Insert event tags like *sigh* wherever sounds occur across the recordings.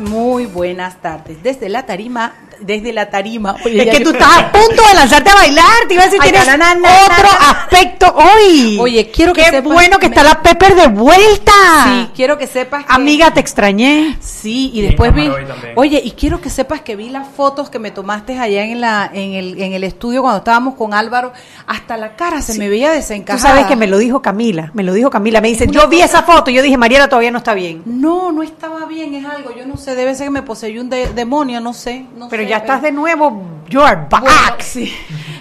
Muy buenas tardes. Desde la tarima desde la tarima. es que tú estás a punto de lanzarte a bailar, te iba a decir, tienes otro aspecto hoy. Oye, quiero que Qué bueno que está la Pepper de vuelta. Sí, quiero que sepas que... Amiga, te extrañé. Sí, y después vi... Oye, y quiero que sepas que vi las fotos que me tomaste allá en la en el, en el estudio cuando estábamos con Álvaro. Hasta la cara se me veía desencajada. Tú sabes que me lo dijo Camila, me lo dijo Camila. Me dice, yo vi esa foto y yo dije, Mariela todavía no está bien. No, no estaba bien, es algo. Yo no sé, debe ser que me poseyó un demonio, no sé. No Pero ya estás de nuevo, you are back. sí.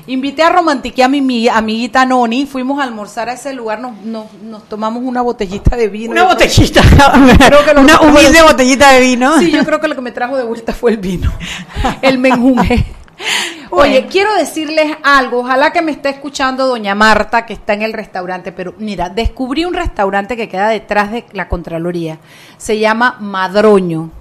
Invité a romantiquear a mi amiguita Noni, fuimos a almorzar a ese lugar, nos, nos, tomamos una botellita de vino. Una botellita, una humilde botellita de vino. Sí, yo creo que lo que me trajo de vuelta fue el vino, el menjunje. *laughs* Oye, quiero decirles algo, ojalá que me esté escuchando doña Marta que está en el restaurante, pero mira, descubrí un restaurante que queda detrás de la Contraloría, se llama Madroño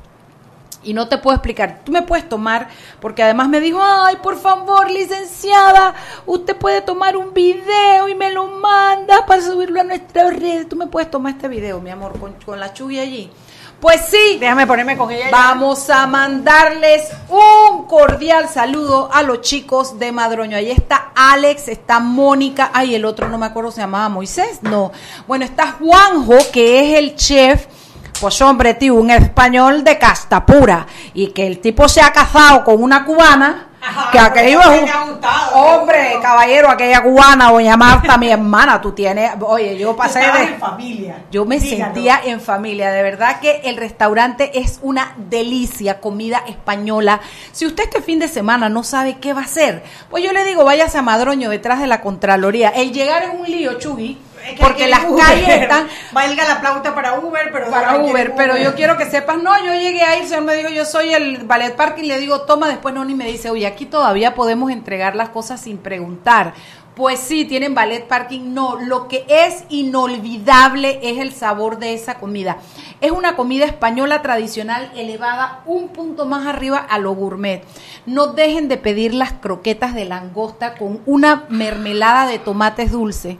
y no te puedo explicar. Tú me puedes tomar, porque además me dijo, ay, por favor, licenciada, usted puede tomar un video y me lo manda para subirlo a nuestra red. Tú me puedes tomar este video, mi amor, con, la chubi allí. Pues sí. Déjame ponerme con ella. Vamos a mandarles un cordial saludo a los chicos de Madroño. Ahí está Alex, está Mónica, ay, el otro no me acuerdo, se llamaba Moisés, no. Bueno, está Juanjo, que es el chef pues hombre, tío, un español de casta pura y que el tipo se ha casado con una cubana, que aquello es un hombre, caballero, aquella cubana, doña Marta, mi hermana, tú tienes, oye, yo pasé de en familia. Yo me sentía en familia, de verdad que el restaurante es una delicia, comida española. Si usted este fin de semana no sabe qué va a hacer, pues yo le digo, váyase a Madroño detrás de la Contraloría. El llegar es un lío, Chugui porque las calles están *laughs* valga la plauta para Uber pero para Uber, pero yo quiero que sepas no yo llegué ahí el señor me dijo yo soy el ballet park y le digo toma después no ni me dice oye aquí todavía podemos entregar las cosas sin preguntar pues sí, tienen ballet parking. No, lo que es inolvidable es el sabor de esa comida. Es una comida española tradicional elevada un punto más arriba a lo gourmet. No dejen de pedir las croquetas de langosta con una mermelada de tomates dulce.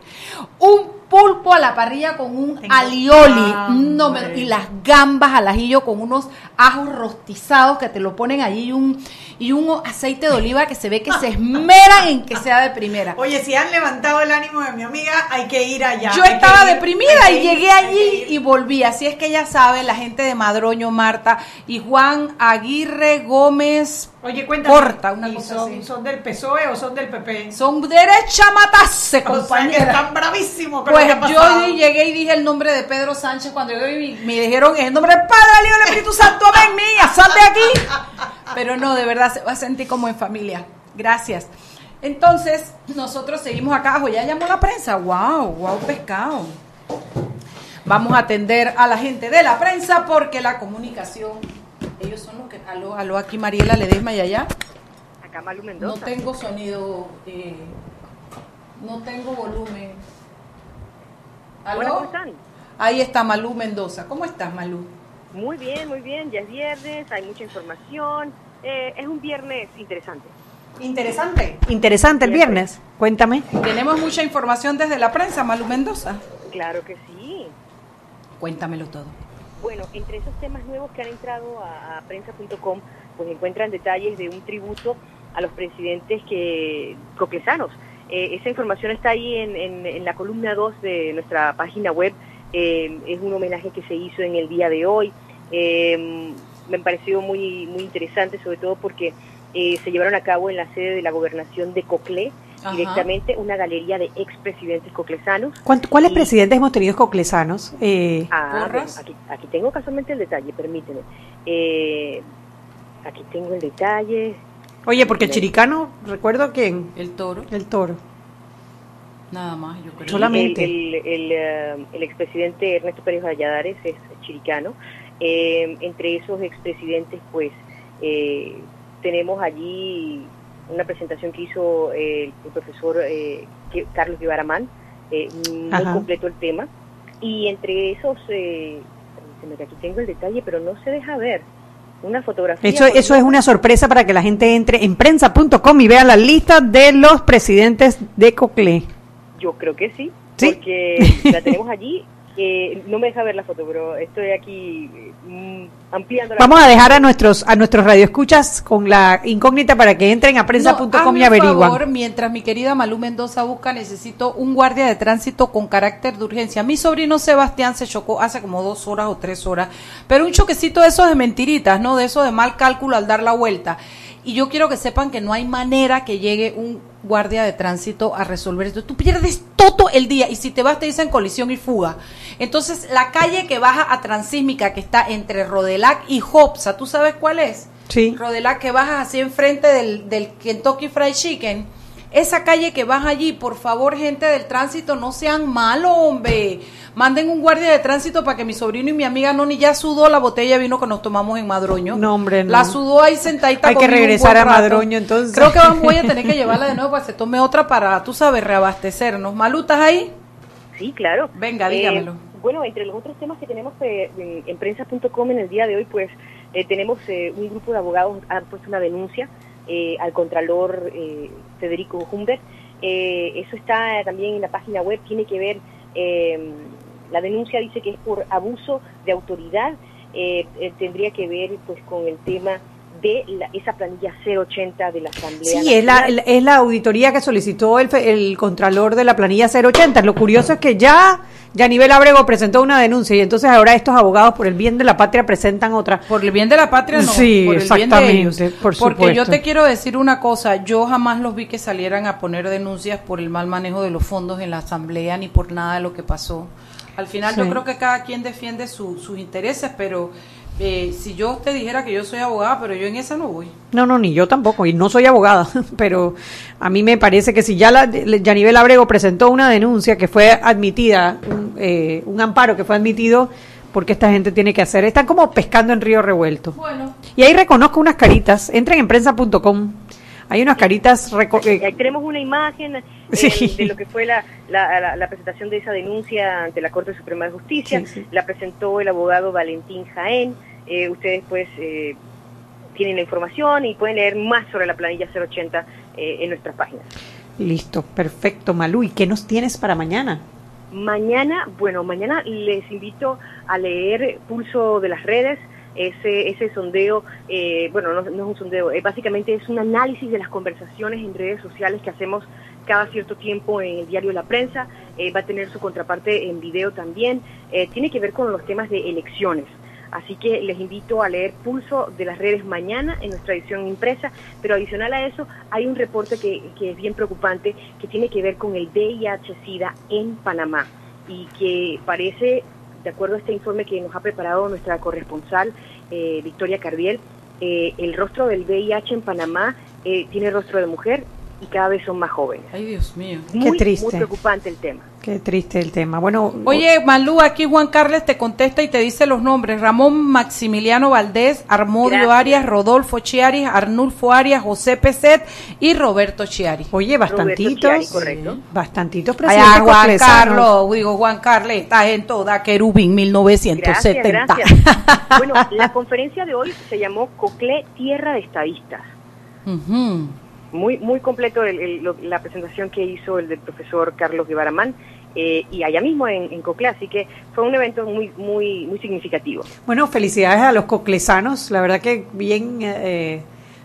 Un pulpo a la parrilla con un alioli no y las gambas al ajillo con unos ajos rostizados que te lo ponen allí y un y un aceite de oliva que se ve que se esmeran en que sea de primera. Oye, si han levantado el ánimo de mi amiga, hay que ir allá. Yo estaba deprimida y llegué allí y volví. Así es que ella sabe, la gente de Madroño, Marta y Juan Aguirre Gómez. Oye, cuéntame. Corta, una cosa son, ¿Son del PSOE o son del PP? Son derecha matase, compañera. están bravísimos. pues yo llegué y dije el nombre de Pedro Sánchez cuando yo me, me dijeron el nombre del Padre, el Hijo, el Espíritu Santo, ven mía, sal de aquí. *laughs* Pero no, de verdad se va a sentir como en familia. Gracias. Entonces, nosotros seguimos acá abajo. Ya llamó la prensa. ¡Wow! ¡Wow, pescado! Vamos a atender a la gente de la prensa porque la comunicación. Ellos son los que. Aló, aló, aquí Mariela Ledesma y allá. Acá Malu Mendoza. No tengo sonido. Eh, no tengo volumen. ¿Aló? ¿Cómo están? Ahí está Malú Mendoza. ¿Cómo estás, Malú? Muy bien, muy bien. Ya es viernes, hay mucha información. Eh, es un viernes interesante. Interesante. Interesante el viernes. Cuéntame. Tenemos mucha información desde la prensa, Malu Mendoza. Claro que sí. Cuéntamelo todo. Bueno, entre esos temas nuevos que han entrado a, prensa.com, pues encuentran detalles de un tributo a los presidentes que coclesanos. Eh, esa información está ahí en, en la columna 2 de nuestra página web. Eh, es un homenaje que se hizo en el día de hoy. Eh, me pareció muy, muy interesante, sobre todo porque eh, se llevaron a cabo en la sede de la gobernación de Coclé, directamente una galería de expresidentes coclesanos. ¿Cuáles presidentes hemos tenido coclesanos? Eh, ah, aquí, tengo casualmente el detalle, permíteme. Eh, aquí tengo el detalle. Oye, porque Chiricano, recuerdo quién. El toro. El toro. Nada más, yo creo. Solamente. El, el, eh, el, expresidente Ernesto Pérez Valladares es chiricano. Eh, entre esos expresidentes, pues, eh, tenemos allí una presentación que hizo el, profesor Carlos Guibaramán, muy completo el tema. Y entre esos, aquí tengo el detalle, pero no se deja ver una fotografía. Eso, eso es una sorpresa para que la gente entre en prensa.com y vea la lista de los presidentes de COCLE. Yo creo que sí, porque *laughs* la tenemos allí. No me deja ver la foto, pero estoy aquí mm, ampliando. Vamos a dejar a nuestros a nuestros radioescuchas con la incógnita para que entren a prensa.com y averiguan. Favor, mientras mi querida Malú Mendoza busca, necesito un guardia de tránsito con carácter de urgencia. Mi sobrino Sebastián se chocó hace como dos horas o tres horas, pero un choquecito de esos de mentiritas, ¿no? De eso de mal cálculo al dar la vuelta. Y yo quiero que sepan que no hay manera que llegue un guardia de tránsito a resolver esto. Tú pierdes todo el día y si te vas te dicen colisión y fuga. Entonces, la calle que baja a Transísmica, que está entre Rodelac y Hopsa, ¿tú sabes cuál es? Sí. Rodelac que bajas así enfrente del, del Kentucky Fried Chicken. Esa calle que baja allí, por favor, gente del tránsito, no sean malos, hombre manden un guardia de tránsito para que mi sobrino y mi amiga Noni ya sudó la botella de vino que nos tomamos en Madroño. No, hombre, no. La sudó ahí sentadita. Hay que regresar a Madroño entonces. Creo que voy a tener que *laughs* llevarla de nuevo para que se tome otra para, tú sabes, reabastecernos. ¿Malutas ahí? Sí, claro. Venga, dígamelo. Eh, bueno, entre los otros temas que tenemos eh, en, prensa.com en el día de hoy, pues eh, tenemos un grupo de abogados han puesto una denuncia al contralor Federico Humbert. eso está también en la página web, tiene que ver la denuncia dice que es por abuso de autoridad, eh, eh, tendría que ver pues con el tema de esa planilla 080 de la Asamblea. Sí, es la, es la auditoría que solicitó el, el Contralor de la planilla 080. Lo curioso es que ya Yanivel Abrego presentó una denuncia y entonces ahora estos abogados por el bien de la patria presentan otra. Por el bien de la patria no, sí, por el exactamente, bien de ellos. Porque yo te quiero decir una cosa, yo jamás los vi que salieran a poner denuncias por el mal manejo de los fondos en la Asamblea ni por nada de lo que pasó. Al final yo creo que cada quien defiende sus intereses, pero eh, si yo te dijera que yo soy abogada, pero yo en esa no voy. No, no, ni yo tampoco, y no soy abogada, *laughs* pero a mí me parece que si ya la, Yanivel Abrego presentó una denuncia que fue admitida, un, eh, un amparo que fue admitido, porque esta gente tiene que hacer, están como pescando en río revuelto. Bueno. Y ahí reconozco unas caritas, entren en prensa.com hay unas caritas... Eh, tenemos una imagen eh, de lo que fue la, la, presentación de esa denuncia ante la Corte Suprema de Justicia. La presentó el abogado Valentín Jaén. Eh, ustedes pues tienen la información y pueden leer más sobre la planilla 080 en nuestras páginas. Listo, perfecto, Malú. ¿Y qué nos tienes para mañana? Mañana, bueno, mañana les invito a leer Pulso de las Redes, ese, ese sondeo, eh, bueno, no, es un sondeo, eh, básicamente es un análisis de las conversaciones en redes sociales que hacemos cada cierto tiempo en el diario La Prensa, eh, va a tener su contraparte en video también, tiene que ver con los temas de elecciones. Así que les invito a leer Pulso de las redes mañana en nuestra edición impresa, pero adicional a eso hay un reporte que, que es bien preocupante que tiene que ver con el VIH-Sida en Panamá y que parece de acuerdo a este informe que nos ha preparado nuestra corresponsal eh, Victoria Cardiel, eh, el rostro del VIH en Panamá eh, tiene rostro de mujer y cada vez son más jóvenes. Ay, Dios mío. Qué triste. Muy preocupante el tema. Qué triste el tema. Bueno, oye, Malú, aquí Juan Carles te contesta y te dice los nombres: Ramón Maximiliano Valdés, Armodio Arias, Rodolfo Chiari, Arnulfo Arias, José Peset y Roberto Chiari. Oye, bastantitos. correcto. Bastantitos presidentes. Juan Carlos, digo Juan Carles, estás en toda Querubín 1970. Gracias, gracias. *laughs* bueno, la conferencia de hoy se llamó Cocle Tierra de Estadistas muy muy completo la presentación que hizo el del profesor Carlos Guevaramán eh, y allá mismo en, en Coclé, así que fue un evento muy muy muy significativo. Bueno, felicidades a los coclesanos, la verdad que bien, eh,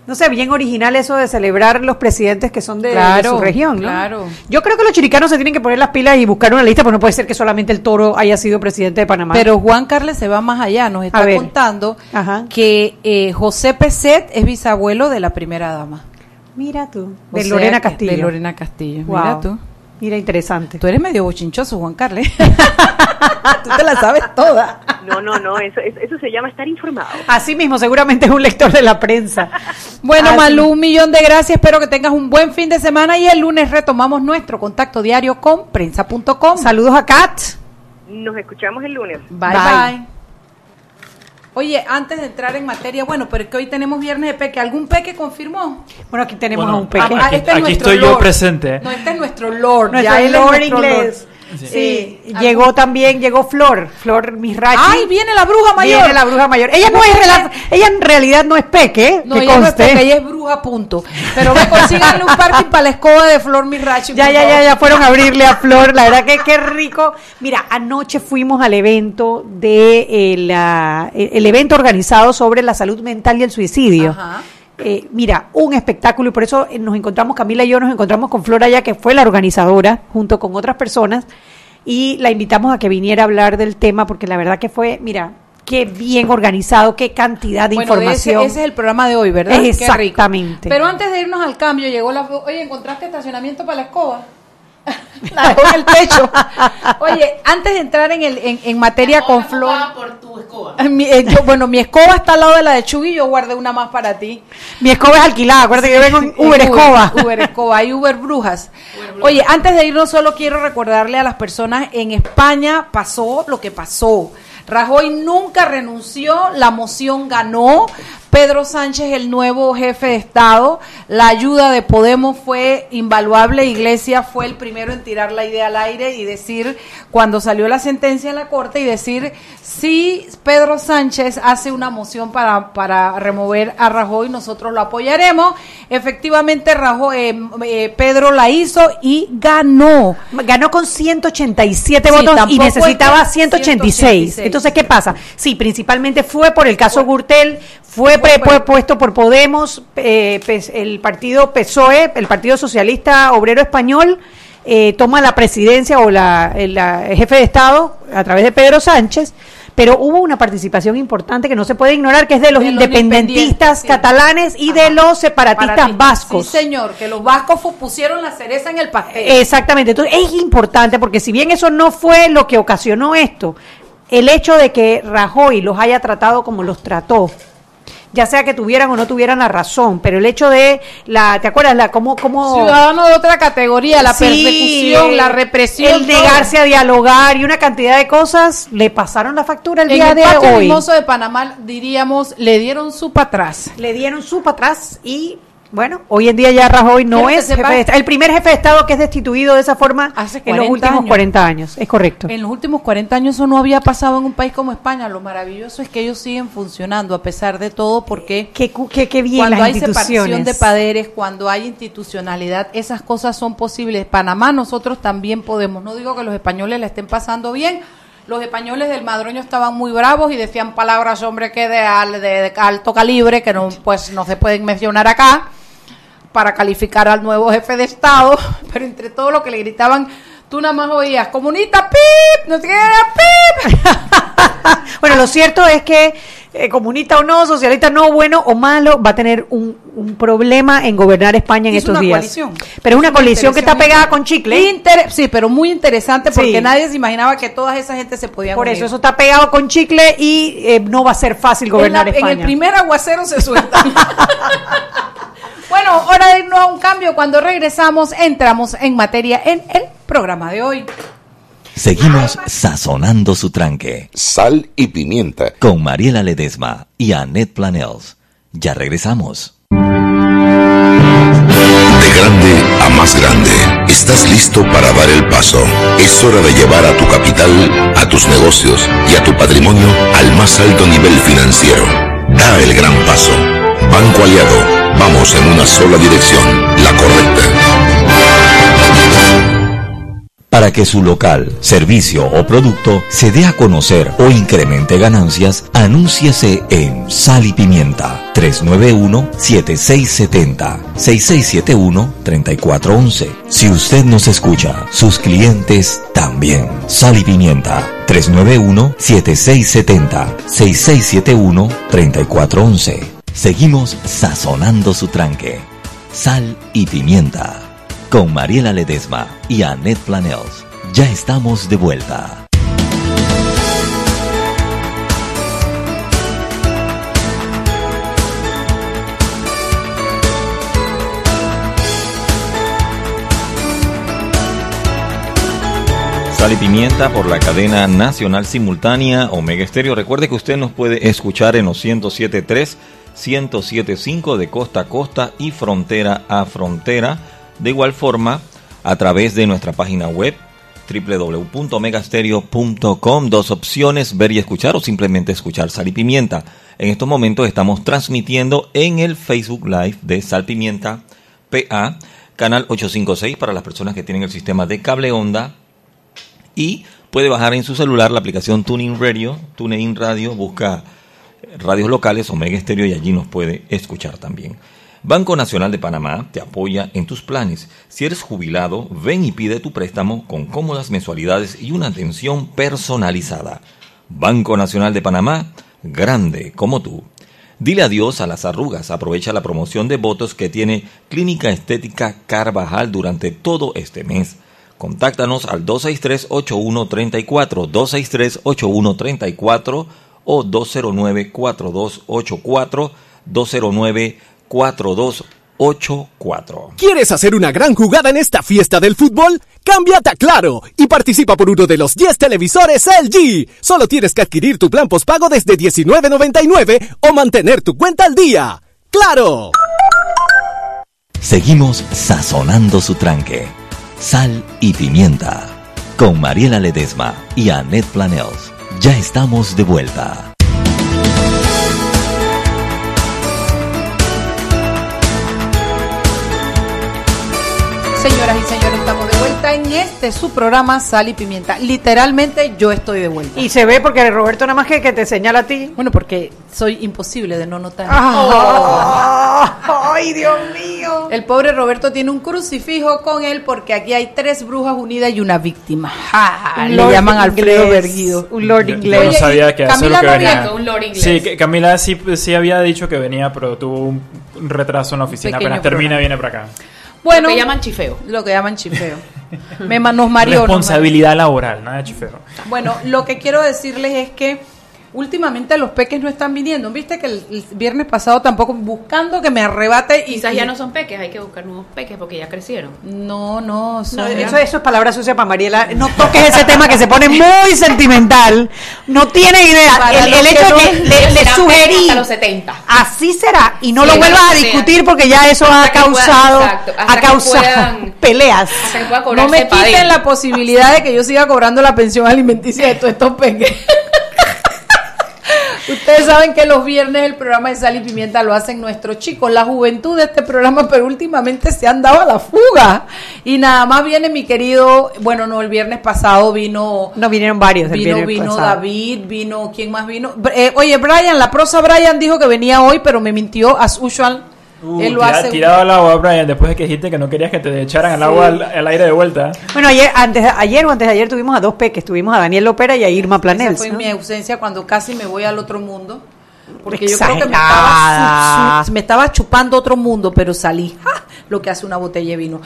no sé, bien original eso de celebrar los presidentes que son de, su región, Claro. Yo creo que los chiricanos se tienen que poner las pilas y buscar una lista, porque no puede ser que solamente el toro haya sido presidente de Panamá. Pero Juan Carles se va más allá, nos está contando que eh, José Peset es bisabuelo de la primera dama. Mira tú. De Lorena Castillo. De Lorena Castillo. Mira tú. Mira, interesante. Tú eres medio bochinchoso, Juan Carlos. *laughs* Tú te la sabes toda. No, no, no, eso, eso, eso se llama estar informado. Así mismo, seguramente es un lector de la prensa. Bueno, Así- Malú, un millón de gracias. Espero que tengas un buen fin de semana y el lunes retomamos nuestro contacto diario con prensa.com. Saludos a Kat. Nos escuchamos el lunes. Bye, Bye. bye. Oye, antes de entrar en materia, bueno, pero es que hoy tenemos viernes de peque. ¿Algún peque confirmó? Bueno, aquí tenemos Bueno, a un peque. Ah, Aquí- este es aquí nuestro estoy yo Lord. presente. No, este es nuestro Lord. Nuestro ya él es Lord nuestro inglés. Lord. Sí, Sí. llegó también, llegó Flor, Flor Misrachi. ¡Ay, viene la bruja mayor! Viene la bruja mayor. Ella no es rela- ella en realidad no es peque, ¿eh? No, que ella no es peque, ella es bruja, punto. Pero me consíganle un parking para la escoba de Flor Mirachi. Ya, ya, ya, ya fueron a abrirle a Flor. La verdad que qué rico. Mira, anoche fuimos al evento de eh, la- el evento organizado sobre la salud mental y el suicidio. Ajá. Eh, mira, un espectáculo y por eso eh, nos encontramos, Camila y yo nos encontramos con Flor allá, que fue la organizadora, junto con otras personas, y la invitamos a que viniera a hablar del tema, porque la verdad que fue, mira, qué bien organizado, qué cantidad de Bueno, de ese, información. ese es el programa de hoy, ¿verdad? Exactamente. Pero antes de irnos al cambio, llegó la... Oye, ¿encontraste estacionamiento para la escoba? *laughs* la dejó en el techo. Oye, antes de entrar en, el, en, en materia con Flor... *laughs* Mi- eh, yo- bueno, mi escoba está al lado de la de Chugui, yo guardé una más para ti. Mi escoba es alquilada, acuérdate que yo vengo en Uber Escoba. Uber Escoba, hay Uber Brujas. Oye, antes de irnos, solo quiero recordarle a las personas, en España pasó lo que pasó. Rajoy nunca renunció, la moción ganó. Pedro Sánchez, el nuevo jefe de Estado, la ayuda de Podemos fue invaluable. Iglesia fue el primero en tirar la idea al aire y decir, cuando salió la sentencia en la Corte, y decir, si Pedro Sánchez hace una moción para, para remover a Rajoy, nosotros lo apoyaremos. Efectivamente, Rajoy, eh, eh, Pedro la hizo y ganó. Ganó con 187 Sí, votos y necesitaba es que 186. 186. Entonces, ¿qué pasa? Sí, principalmente fue por el caso Gürtel, fue, fue puesto por Podemos, eh, el partido PSOE, el Partido Socialista Obrero Español, eh, toma la presidencia o la, el la- el jefe de Estado a través de Pedro Sánchez. Pero hubo una participación importante que no se puede ignorar, que es de los, De los independentistas catalanes y de los separatistas Para ti. vascos. Sí, señor, que los vascos pusieron la cereza en el pastel. Exactamente, entonces es importante porque si bien eso no fue lo que ocasionó esto, el hecho de que Rajoy los haya tratado como los trató, ya sea que tuvieran o no tuvieran la razón, pero el hecho de la, ¿te acuerdas? La cómo, cómo Ciudadano de otra categoría, la Sí, persecución, la represión. el negarse a dialogar y una cantidad de cosas le pasaron la factura el en día el de patio hoy. mimoso de Panamá, diríamos, le dieron su para atrás. Le dieron su para atrás y bueno, hoy en día ya Rajoy no es jefe de Estado, el primer jefe de Estado que es destituido de esa forma Hace en los 40 últimos años. 40 años, es correcto. En los últimos 40 años eso no había pasado en un país como España. Lo maravilloso es que ellos siguen funcionando a pesar de todo porque Qué, cu- qué, qué bien cuando las hay separación de poderes, cuando hay institucionalidad, esas cosas son posibles. Panamá nosotros también podemos. No digo que los españoles la estén pasando bien. Los españoles del Madroño estaban muy bravos y decían palabras, hombre, que de, al- de- de alto calibre, que no, pues no se pueden mencionar acá, para calificar al nuevo jefe de Estado. *laughs* Pero entre todo lo que le gritaban, tú nada más oías, comunista, pip, no sé qué pip. *laughs* bueno, lo cierto es que eh, comunista o no, socialista no, bueno o malo, va a tener un, un problema en gobernar España en Es estos una días. coalición. Pero es una coalición que está pegada con chicle. Inter- sí, pero muy interesante porque Sí. nadie se imaginaba que toda esa gente se podía Por unir. eso, eso está pegado con chicle y eh, no va a ser fácil en, la- gobernar en España. el primer aguacero se suelta. *laughs* bueno, hora de irnos a un cambio. Cuando regresamos, entramos en materia en el programa de hoy. Seguimos sazonando su tranque Sal y pimienta. con Mariela Ledesma y Annette Planels. Ya regresamos. De grande a más grande, estás listo para dar el paso. Es hora de llevar a tu capital, a tus negocios y a tu patrimonio al más alto nivel financiero. Da el gran paso. Banco Aliado, vamos en una sola dirección, la correcta. Para que su local, servicio o producto se dé a conocer o incremente ganancias, anúnciese en Sal y Pimienta 391-7670-6671-3411. Si usted nos escucha, sus clientes también. Sal y Pimienta 391-7670-6671-3411. Seguimos sazonando su tranque. Sal y Pimienta. con Mariela Ledesma y Annette Planels. Ya estamos de vuelta. Sal y Pimienta por la cadena nacional simultánea Omega Estéreo. Recuerde que usted nos puede escuchar en los 107.3, 107.5 de costa a costa y frontera a frontera. De igual forma, a través de nuestra página web www.omegastereo.com. Dos opciones, ver y escuchar o simplemente escuchar Sal y Pimienta. En estos momentos estamos transmitiendo en el Facebook Live de Sal Pimienta PA, canal 856 para las personas que tienen el sistema de cable onda y puede bajar en su celular la aplicación Tuning Radio, TuneIn Radio, busca radios locales Omega Estéreo y allí nos puede escuchar también. Banco Nacional de Panamá te apoya en tus planes. Si eres jubilado, ven y pide tu préstamo con cómodas mensualidades y una atención personalizada. Banco Nacional de Panamá, grande como tú. Dile adiós a las arrugas. Aprovecha la promoción de votos que tiene Clínica Estética Carvajal durante todo este mes. Contáctanos al 263-8134, 263-8134 o 209-4284, 209-4284. ¿Quieres hacer una gran jugada en esta fiesta del fútbol? Cámbiate a Claro y participa por uno de los 10 televisores LG. Solo tienes que adquirir tu plan postpago desde $19.99 o mantener tu cuenta al día. ¡Claro! Seguimos sazonando su tranque. Sal y pimienta. Con Mariela Ledesma y Annette Planels. Ya estamos de vuelta. Señoras y señores, estamos vuelta en este su programa Sal y Pimienta. Literalmente yo estoy de vuelta. Y se ve porque Roberto nada más que, que te señala a ti. Bueno, porque soy imposible de no notar. Ah. ¡Ay, Dios mío! El pobre Roberto tiene un crucifijo con él porque aquí hay tres brujas unidas y una víctima. Un le lord llaman Alfredo Berguido. Un lord Yo- inglés. Yo no sabía que eso es lo Camila que venía. un lord inglés. Sí, que Camila sí, sí había dicho que venía, pero tuvo un retraso en la oficina. Pequeño Apenas termina, viene para acá. Bueno, Lo que llaman chifeo. lo que llaman chifeo. Me ma- nos mareó. nos Responsabilidad laboral, nada de chifero. Bueno, lo que quiero decirles es que últimamente los peques no están viniendo. Viste que el, el viernes pasado tampoco buscando que me arrebate y Quizás y- ya no son peques, hay que buscar nuevos peques porque ya crecieron. No, no, son- No, eso, eso es palabra sucia para Mariela. No *laughs* toques ese tema que se pone muy sentimental. No tiene idea. Para El, hecho no- que le, sugerí. Hasta los 70. Así será. Y no Sí, lo vuelvas a discutir porque ya eso ha puedan- causado, exacto, ha causado puedan- peleas. No me quiten la posibilidad de que yo siga cobrando la pensión alimenticia de todos estos peques. *laughs* Ustedes saben que los viernes el programa de Sal y Pimienta lo hacen nuestros chicos, la juventud de este programa, pero últimamente se han dado a la fuga. Y nada más viene mi querido, bueno, no, el viernes pasado vino No vinieron varios. Vino, vino pasado. David, vino, ¿quién más vino? Eh, oye, Brian, la prosa Brian dijo que venía hoy, pero me mintió, as usual. Uh, Él lo tira- hace. tirado al agua, Brian, después de que dijiste que no querías que te echaran al agua al, al aire de vuelta. Bueno, ayer, antes, ayer o antes de ayer tuvimos a dos peques. Tuvimos a Daniel Lopera y a Irma Esa Planels. fue ¿no? mi ausencia cuando casi me voy al otro mundo. Porque yo creo que me estaba, su- su- me estaba chupando otro mundo, pero salí. ¡Ja! Lo que hace una botella de vino.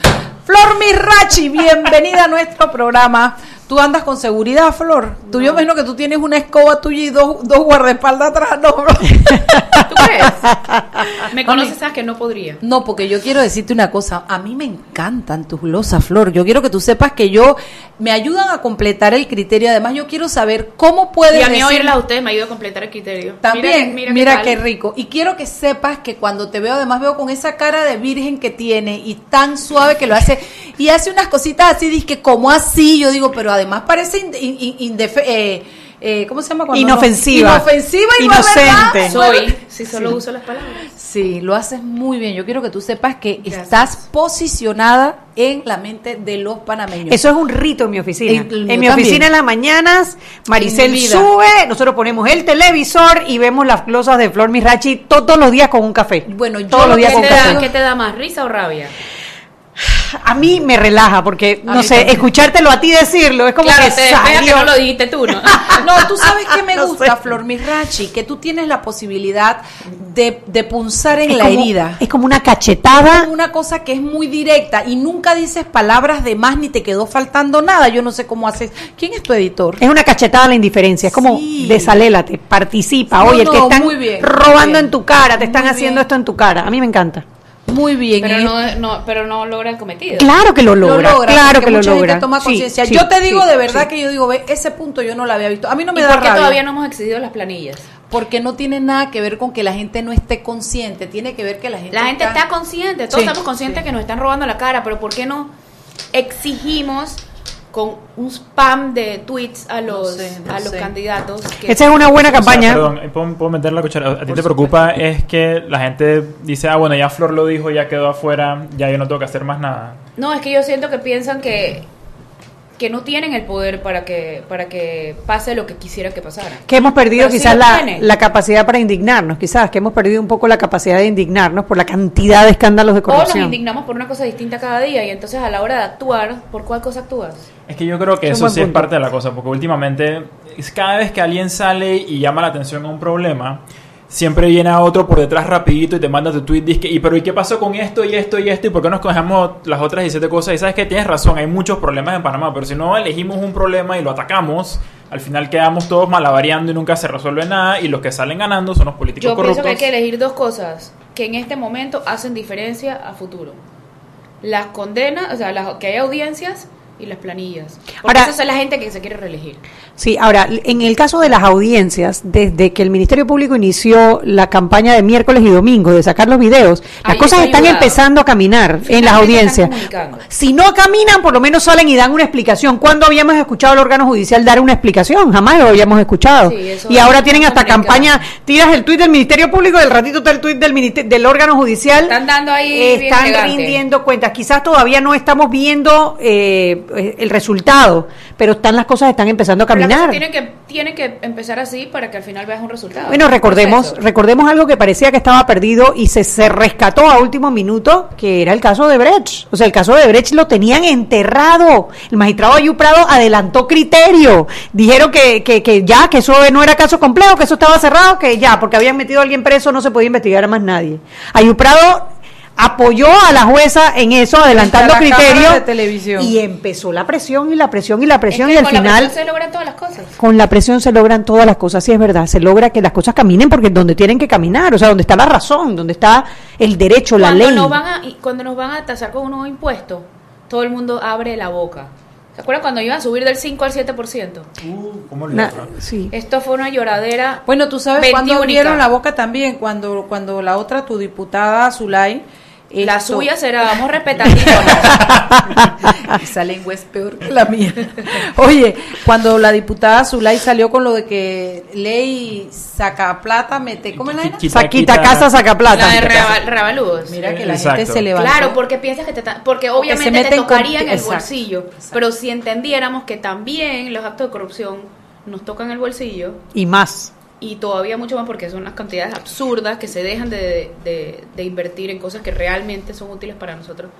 Flor Mirrachi, bienvenida a nuestro programa. ¿Tú andas con seguridad, Flor? Tú yo imagino que tú tienes una escoba tuya y dos, dos guardaespaldas atrás, ¿no? bro? *laughs* ¿Tú crees? Me conoces, sabes que no podría. No, porque yo quiero decirte una cosa. A mí me encantan tus glosas, Flor. Yo quiero que tú sepas que yo me ayudan a completar el criterio. Además, yo quiero saber cómo puedes Y a mí decir- oírla a ustedes me ayuda a completar el criterio. También, mira, mira, qué rico. Y quiero que sepas que cuando te veo, además veo con esa cara de virgen que tiene y tan suave que lo hace, y hace unas cositas así, dije, como así? Yo digo, pero además parece in- in- in- eh, eh, ¿cómo se llama? Cuando no- Inofensiva. inofensiva y no. Inocente. Soy, si solo uso las palabras. Sí, lo haces muy bien. Yo quiero que tú sepas que Gracias. estás posicionada en la mente de los panameños. Eso es un rito en mi oficina. En mi también. oficina en las mañanas, Maricel mi sube, nosotros ponemos el televisor y vemos las glosas de Flor Misrachi todos los días con un café. Bueno, yo todos lo los días que con ¿Qué te te, café. da, ¿Qué te da más, risa o rabia? A mí me relaja porque, no sé, también. escuchártelo a ti decirlo es como claro, que te despega que salió. no lo dijiste tú, ¿no? *laughs* No, tú sabes que me *laughs* No gusta, sé. Flor Mirachi, que tú tienes la posibilidad de, de punzar en Es la como- herida. Es como una cachetada. Es una cosa que es muy directa y nunca dices palabras de más ni te quedó faltando nada. Yo no sé cómo haces. ¿Quién es tu editor? Es una cachetada a la indiferencia, es como Sí. desalélate, participa. No, Oye, el que no, están muy bien, robando en tu cara, te están haciendo esto en tu cara. A mí me encanta. Muy bien. Pero ¿eh? no, no, pero no logra el cometido. Claro que lo logra, lo logra, claro porque que lo mucha gente logra. toma Sí, conciencia. sí, yo te digo sí, de verdad sí. que yo digo, ve, ese punto yo no lo había visto. A mí no me ¿Y da por qué rabia. todavía no hemos excedido las planillas? Porque no tiene nada que ver con que la gente no esté consciente. Tiene que ver que la gente La gente está consciente, todos Sí, estamos conscientes sí. que nos están robando la cara, pero ¿por qué no exigimos con un spam de tweets a los, sé, no a los sé. candidatos? que- Esa es una buena O sea, campaña. perdón, ¿puedo, puedo meter la cuchara? ¿A ti te preocupa es que la gente dice, ah, bueno, ya Flor lo dijo, ya quedó afuera, ya yo no tengo que hacer más nada? No, es que yo siento que piensan que, que no tienen el poder para que, para que pase lo que quisiera que pasara. que hemos perdido Pero quizás la, la capacidad para indignarnos, quizás que hemos perdido un poco la capacidad de indignarnos por la cantidad de escándalos de O nos corrupción. indignamos por una cosa distinta cada día y entonces a la hora de actuar, ¿por cuál cosa actúas? Es que yo creo que Es eso sí es parte de la cosa, porque últimamente es cada vez que alguien sale y llama la atención a un problema, siempre viene a otro por detrás rapidito y te manda tu tweet, dice, y pero ¿y qué pasó con esto y esto y esto? ¿Y por qué nos cogemos las otras 17 cosas? Y sabes que tienes razón, hay muchos problemas en Panamá, pero si no elegimos un problema y lo atacamos, al final quedamos todos malavariando y nunca se resuelve nada, y los que salen ganando son los políticos Yo pienso corruptos. que hay que elegir dos cosas que en este momento hacen diferencia a futuro. Las condenas, o sea, las, que hay audiencias y las planillas. Porque Ahora- esa es la gente que se quiere reelegir. Sí, ahora, en el caso de las audiencias, desde que el Ministerio Público inició la campaña de miércoles y domingo de sacar los videos, las cosas está están ayudado. empezando a caminar en las audiencias. Si no caminan, por lo menos salen y dan una explicación. ¿Cuándo habíamos escuchado al órgano judicial dar una explicación? Jamás lo habíamos escuchado. Sí, y ahora tienen hasta campaña, tiras el tuit del Ministerio Público, del ratito está el tuit del, del órgano judicial. Están dando ahí Están rindiendo cuentas. Quizás todavía no estamos viendo eh, el resultado, pero están las cosas están empezando a caminar. tiene que, tiene que empezar así para que al final veas un resultado. Bueno, recordemos, recordemos algo que parecía que estaba perdido y se, se rescató a último minuto, que era el caso de Brecht. O sea, el caso de Brecht lo tenían enterrado. El magistrado Ayú Prado adelantó criterio. Dijeron que, que, que ya, que eso no era caso complejo, que eso estaba cerrado, que ya, porque habían metido a alguien preso, no se podía investigar a más nadie. Ayú Prado apoyó a la jueza en eso, adelantando Frente a la criterio. cámara de televisión. Y empezó la presión y la presión y la Es presión que y al con la final... presión se logran todas las cosas. Con la presión se logran todas las cosas, sí es verdad, se logra que las cosas caminen porque es donde tienen que caminar, o sea, donde está la razón, donde está el derecho, la cuando ley. Nos van a, cuando nos van a tasar con un nuevo impuesto, todo el mundo abre la boca. ¿Se acuerdan cuando iban a subir del 5 al 7%? Uh, ¿cómo Na- olvidarlo? sí. Esto fue una lloradera. Bueno, tú sabes cuando abrieron la boca también, cuando, cuando la otra, tu diputada Zulay. La esto- suya será, vamos respetando. *laughs* Esa lengua es peor que la mía. Oye, cuando la diputada Zulay salió con lo de que ley saca plata, mete, ¿cómo es la vaina? Quita- Saquita quita- casa, saca plata. la de Reba-. Mira que la Exacto. gente se levantó. Claro, porque piensas que te porque obviamente te tocaría en el exacto, bolsillo, exacto. pero si entendiéramos que también los actos de corrupción nos tocan el bolsillo Y más. Y todavía mucho más porque son unas cantidades absurdas que se dejan de, de- invertir en cosas que realmente son útiles para nosotros.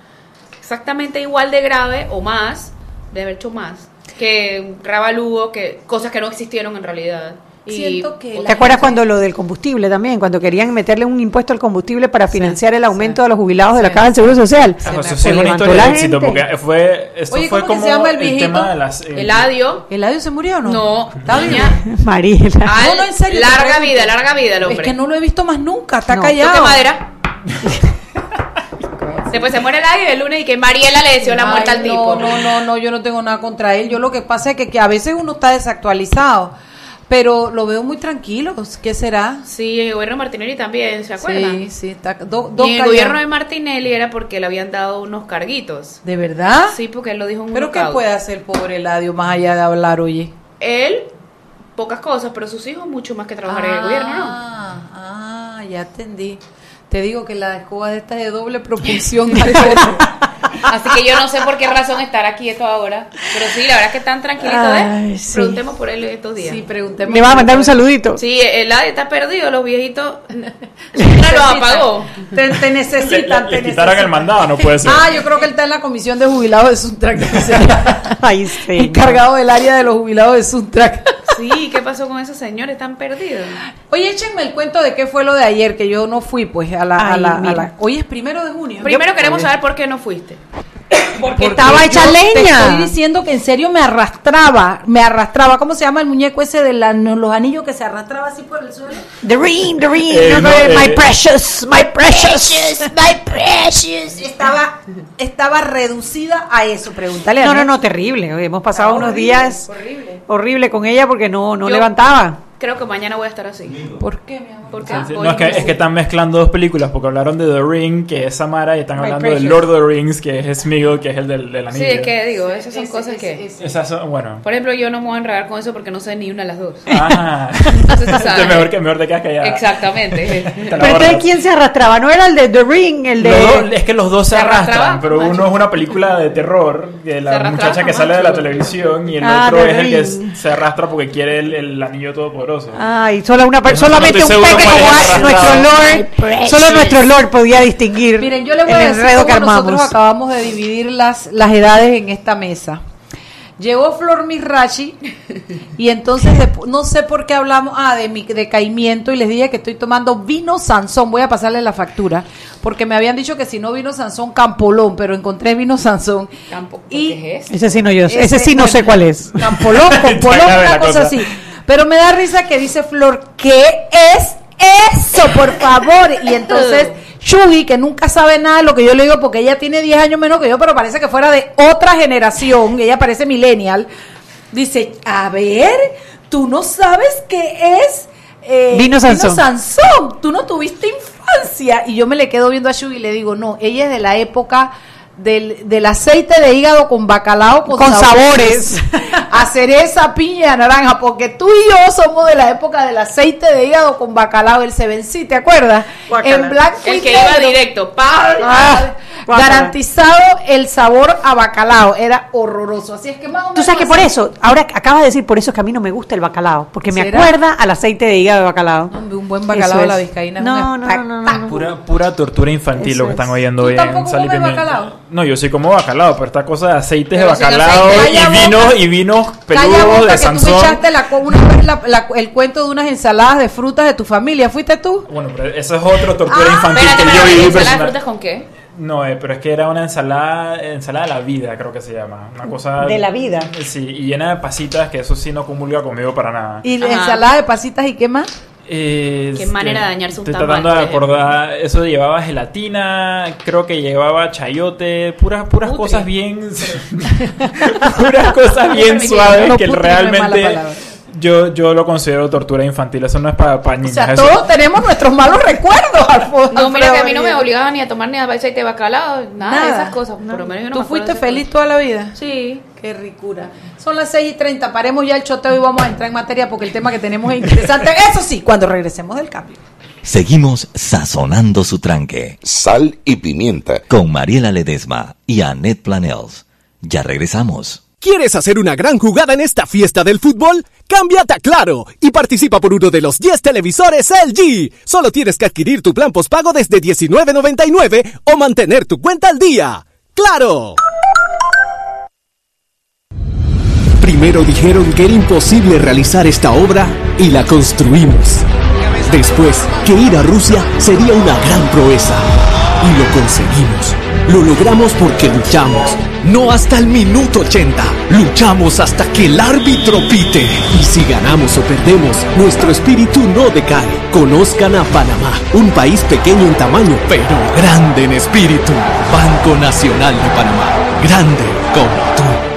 Exactamente igual de grave o más, de haber hecho más, que Rabalugo, que cosas que no existieron en realidad. Siento que ¿Te acuerdas cuando lo del combustible también? Cuando querían meterle un impuesto al combustible para financiar el aumento de los jubilados de la. Caja del Seguro Social. Eso sí Se es una levantó historia de la éxito, gente. porque fue, esto Oye, fue ¿cómo que como se llama el el, tema de las... eh, Eladio, ¿Eladio se murió o no? no, ¿Está niña, *laughs* Mariela. al- No, no, en serio, larga vida, larga vida el Es hombre. que no lo he visto más nunca, está No. callado. Toque madera. *laughs* Después se muere el año y el lunes y que Mariela le deseó la Ay, muerte al tipo. No, no, no, no, yo no tengo nada contra él. Yo lo que pasa es que, que a veces uno está desactualizado, pero lo veo muy tranquilo. ¿Qué será? Sí, el gobierno de Martinelli también, ¿se acuerdan? Sí, sí, está do- Y dos en el gobierno de Martinelli era porque le habían dado unos carguitos. ¿De verdad? Sí, porque él lo dijo en un ¿Pero qué puede hacer pobre Eladio más allá de hablar, oye? Él, pocas cosas, pero sus hijos mucho más que trabajar en el gobierno, ¿no? Ah, ah, ya entendí. Te digo que la escoba de esta es de doble propulsión. *laughs* Así que yo no sé por qué razón estar aquí esto ahora. Pero sí, la verdad es que están tranquilitos. Ay, ¿eh? sí. Preguntemos por él estos días. Sí, preguntemos. Le va a mandar un saludito. Sí, el ADE está perdido, los viejitos. *laughs* Sandra lo apagó. Te, necesitan, le- te le el mandado, no puede ser. Ah, yo creo que él está en la comisión de jubilados de Suntrack. *laughs* Ay, sí. Encargado del área de los jubilados de Suntrack. Sí, ¿qué pasó con esos señores? Están perdidos. Oye, échenme el cuento de qué fue lo de ayer, que yo no fui, pues, a la... a la- a la- Hoy es primero de junio. Primero Yo- queremos saber por qué no fuiste. Porque estaba hecha yo Te leña. estoy diciendo que en serio me arrastraba, me arrastraba. ¿Cómo se llama el muñeco ese de la- los anillos que se arrastraba así por el suelo? The ring, the ring. Eh, no, my eh, precious, my precious. my precious. Estaba, estaba reducida a eso. Pregúntale a No, no, no, terrible. Hoy Hemos pasado unos horrible, días horrible. horrible con ella porque no, no Yo- levantaba. Creo que mañana voy a estar así. ¿Por qué, mi amor? Porque Sí, voy no, es que, es que están mezclando dos películas porque hablaron de The Ring, que es Samara, y están My hablando de. Lord of the Rings, que es Smeagol, que es el del, del Sí, anillo. es que digo, esas son Ese, cosas ese, que... ese. Esas son, bueno. Por ejemplo, yo no me voy a enredar con eso porque no sé ni una de las dos. Ah, Entonces, tú *laughs* sabes. Mejor que mejor te quedas callada. Exactamente. *laughs* Pero entonces, ¿quién se arrastraba? ¿No era el de The Ring? El de... Los dos- es que los dos se Se arrastran, arrastraba, pero macho. uno es una película de terror, de la muchacha que sale de la televisión, y el Ah, otro es el que se arrastra porque quiere el, el anillo Ay, solo una No, solamente un peque como nuestro. Lord, solo nuestro Lord podía distinguir Miren, yo le voy a decir enredo que nosotros acabamos de dividir las, las edades en esta mesa. Llegó Flor Mirachi y entonces despu- no sé por qué hablamos ah, de mi decaimiento y les dije que estoy tomando vino Sansón. Voy a pasarle la factura porque me habían dicho que si no vino Sansón Campolón, pero encontré vino Sansón. Campo- Y ¿Qué es eso? Ese sí no yo, ese, sí no bueno, sé cuál es. Campolón, Campolón, Está grave una la cosa cosa. así. Pero me da risa que dice Flor, ¿qué es eso, por favor? Y entonces Shugi, que nunca sabe nada de lo que yo le digo, porque ella tiene 10 años menos que yo, pero parece que fuera de otra generación, ella parece millennial, dice, a ver, tú no sabes qué es... eh, Vino Sansón. Sansón, tú no tuviste infancia. Y yo me le quedo viendo a Shugi y le digo, no, ella es de la época del, del aceite de hígado con bacalao con, Con sabores. *laughs* a cereza, piña, naranja, porque tú y yo somos de la época del aceite de hígado con bacalao, el Sevencí, ¿te acuerdas? En blanco El y que iba directo. ¡pam! Ah, guácala. Garantizado el sabor a bacalao, era horroroso. Así es que más o Tú menos sabes que por eso, ahora acabas de decir, por eso es que a mí no me gusta el bacalao, porque me ¿Será? acuerda al aceite de hígado de bacalao. Hombre, un buen bacalao a la vizcaína No, no, no, no, no, no. Pura, pura tortura infantil Eso lo que es. están oyendo ¿Tú hoy en Sal y Pimienta. bacalao? No, yo sí como bacalao, pero esta cosa de aceites Pero de si no bacalao y vinos y vinos peludos de que tú me Sansón. echaste la, una la- la- el cuento de unas ensaladas de frutas de tu familia. ¿Fuiste tú? Bueno, pero eso es otra tortura Ah, infantil Espérate, que yo viví ¿ensalada de personal. frutas con qué? No, eh, pero es que era una ensalada, ensalada de la vida, creo que se llama. Una cosa. De la vida. Sí, y llena de pasitas, que eso sí no comulga conmigo para nada. Y Ajá. ensalada de pasitas y qué más. Eh, Qué manera de dañarse un Estoy tratando de acordar. Eso llevaba gelatina, creo que llevaba chayote, puras, puras Putre. cosas bien. *laughs* puras cosas bien suaves No, que realmente. Yo, yo lo considero tortura infantil, eso no es para, para O niños. sea, eso- todos tenemos nuestros malos recuerdos, *laughs* Alfonso. No, mira que a mí no me obligaban ni a tomar ni aceite de bacalao, nada, de Nada. esas cosas. Por lo menos yo no ¿Tú me fuiste de feliz toda la vida? cosas. Sí. Qué ricura. Son las 6 y 30. Paremos ya el choteo y vamos a entrar en materia porque el tema que tenemos es interesante. *laughs* Eso sí, cuando regresemos del cambio. Seguimos sazonando su tranque Sal y pimienta. con Mariela Ledesma y Annette Planels. Ya regresamos. ¿Quieres hacer una gran jugada en esta fiesta del fútbol? Cámbiate a Claro y participa por uno de los 10 televisores LG. Solo tienes que adquirir tu plan postpago desde $19.99 o mantener tu cuenta al día. ¡Claro! Primero dijeron que era imposible realizar esta obra y la construimos. Después, que ir a Rusia sería una gran proeza. Y lo conseguimos. Lo logramos porque luchamos. No hasta el minuto 80. Luchamos hasta que el árbitro pite. Y si ganamos o perdemos, nuestro espíritu no decae. Conozcan a Panamá, un país pequeño en tamaño, pero grande en espíritu. Banco Nacional de Panamá. Grande como tú.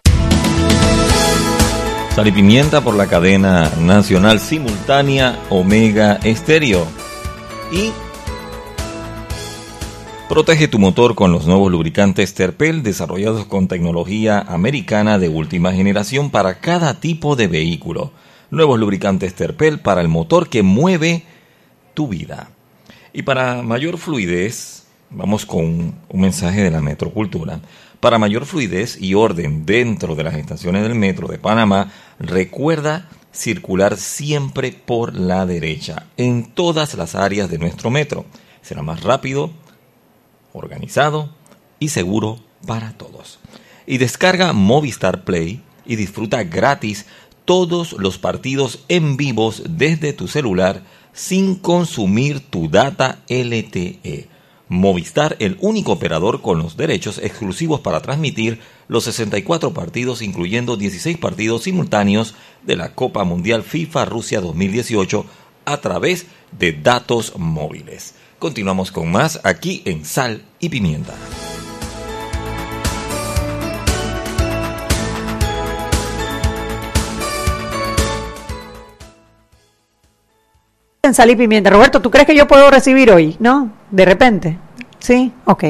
Sal y pimienta por la cadena nacional simultánea Omega Estéreo. Y protege tu motor con los nuevos lubricantes Terpel desarrollados con tecnología americana de última generación para cada tipo de vehículo. Nuevos lubricantes Terpel para el motor que mueve tu vida. Y para mayor fluidez, vamos con un mensaje de la Metrocultura. Para mayor fluidez y orden dentro de las estaciones del metro de Panamá, recuerda circular siempre por la derecha en todas las áreas de nuestro metro. Será más rápido, organizado y seguro para todos. Y descarga Movistar Play y disfruta gratis todos los partidos en vivos desde tu celular sin consumir tu data LTE. Movistar, el único operador con los derechos exclusivos para transmitir los 64 partidos, incluyendo 16 partidos simultáneos de la Copa Mundial FIFA Rusia 2018 a través de datos móviles. Continuamos con más aquí en Sal y Pimienta. En sal y pimienta. Roberto, ¿tú crees que yo puedo recibir hoy? ¿No? De repente. Sí, ok.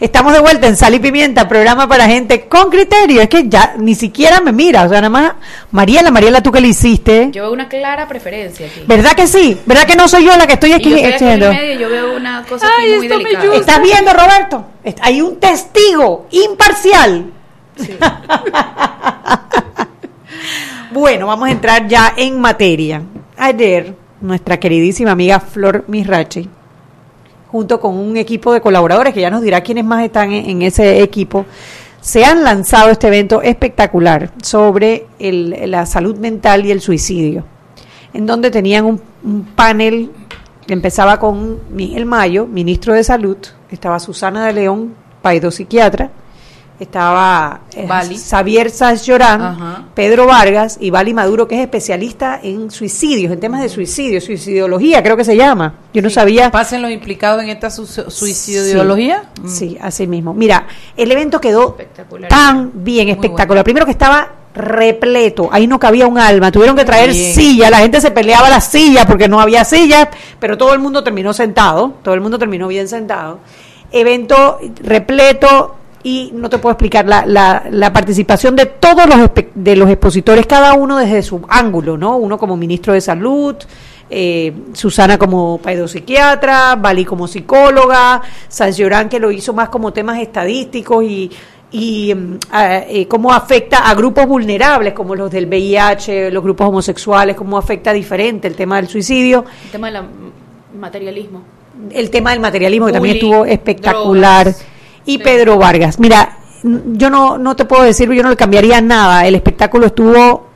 Estamos de vuelta en Sal y Pimienta, programa para gente con criterio. Es que ya ni siquiera me mira. O sea, nada más, Mariela, Mariela, tú que le hiciste. Yo veo una clara preferencia aquí. ¿Verdad que sí? ¿Verdad que no soy yo la que estoy aquí Y yo estoy aquí en haciendo? medio y yo veo una cosa aquí muy delicada. ¿Estás viendo, Roberto? Hay un testigo imparcial. *laughs* bueno, vamos a entrar ya en materia. Ayer, nuestra queridísima amiga Flor Misrachi, junto con un equipo de colaboradores, que ya nos dirá quiénes más están en, ese equipo, se han lanzado este evento espectacular sobre el- la salud mental y el suicidio, en donde tenían un, un panel que empezaba con Miguel Mayo, ministro de Salud, estaba Susana de León, psiquiatra, estaba eh. Xavier Sáenz Llorán, Ajá. Pedro Vargas y Vali Maduro, que es especialista en suicidios, en temas de suicidio, suicidología, creo que se llama. Yo no sabía. ¿Pasen los implicados en esta su- suicidología? Sí, sí, así mismo. Mira, el evento quedó tan bien, espectacular. Primero que estaba repleto, ahí no cabía un alma, tuvieron que traer Bien. silla, la gente se peleaba la silla porque no había sillas, pero todo el mundo terminó sentado, todo el mundo terminó bien sentado. Evento repleto y no te puedo explicar la, la, la participación de todos los de los expositores, cada uno desde su ángulo, ¿no? Uno como ministro de salud, eh, Susana como pedopsiquiatra, Bali como psicóloga, Sánchez Llorán que lo hizo más como temas estadísticos y, y mm, eh, cómo afecta a grupos vulnerables como los del VIH, los grupos homosexuales, cómo afecta diferente el tema del suicidio, El tema del materialismo. el tema del materialismo que también estuvo espectacular drogas. Y Sí. Pedro Vargas. Mira, yo no, no te puedo decir, yo no le cambiaría nada, el espectáculo estuvo...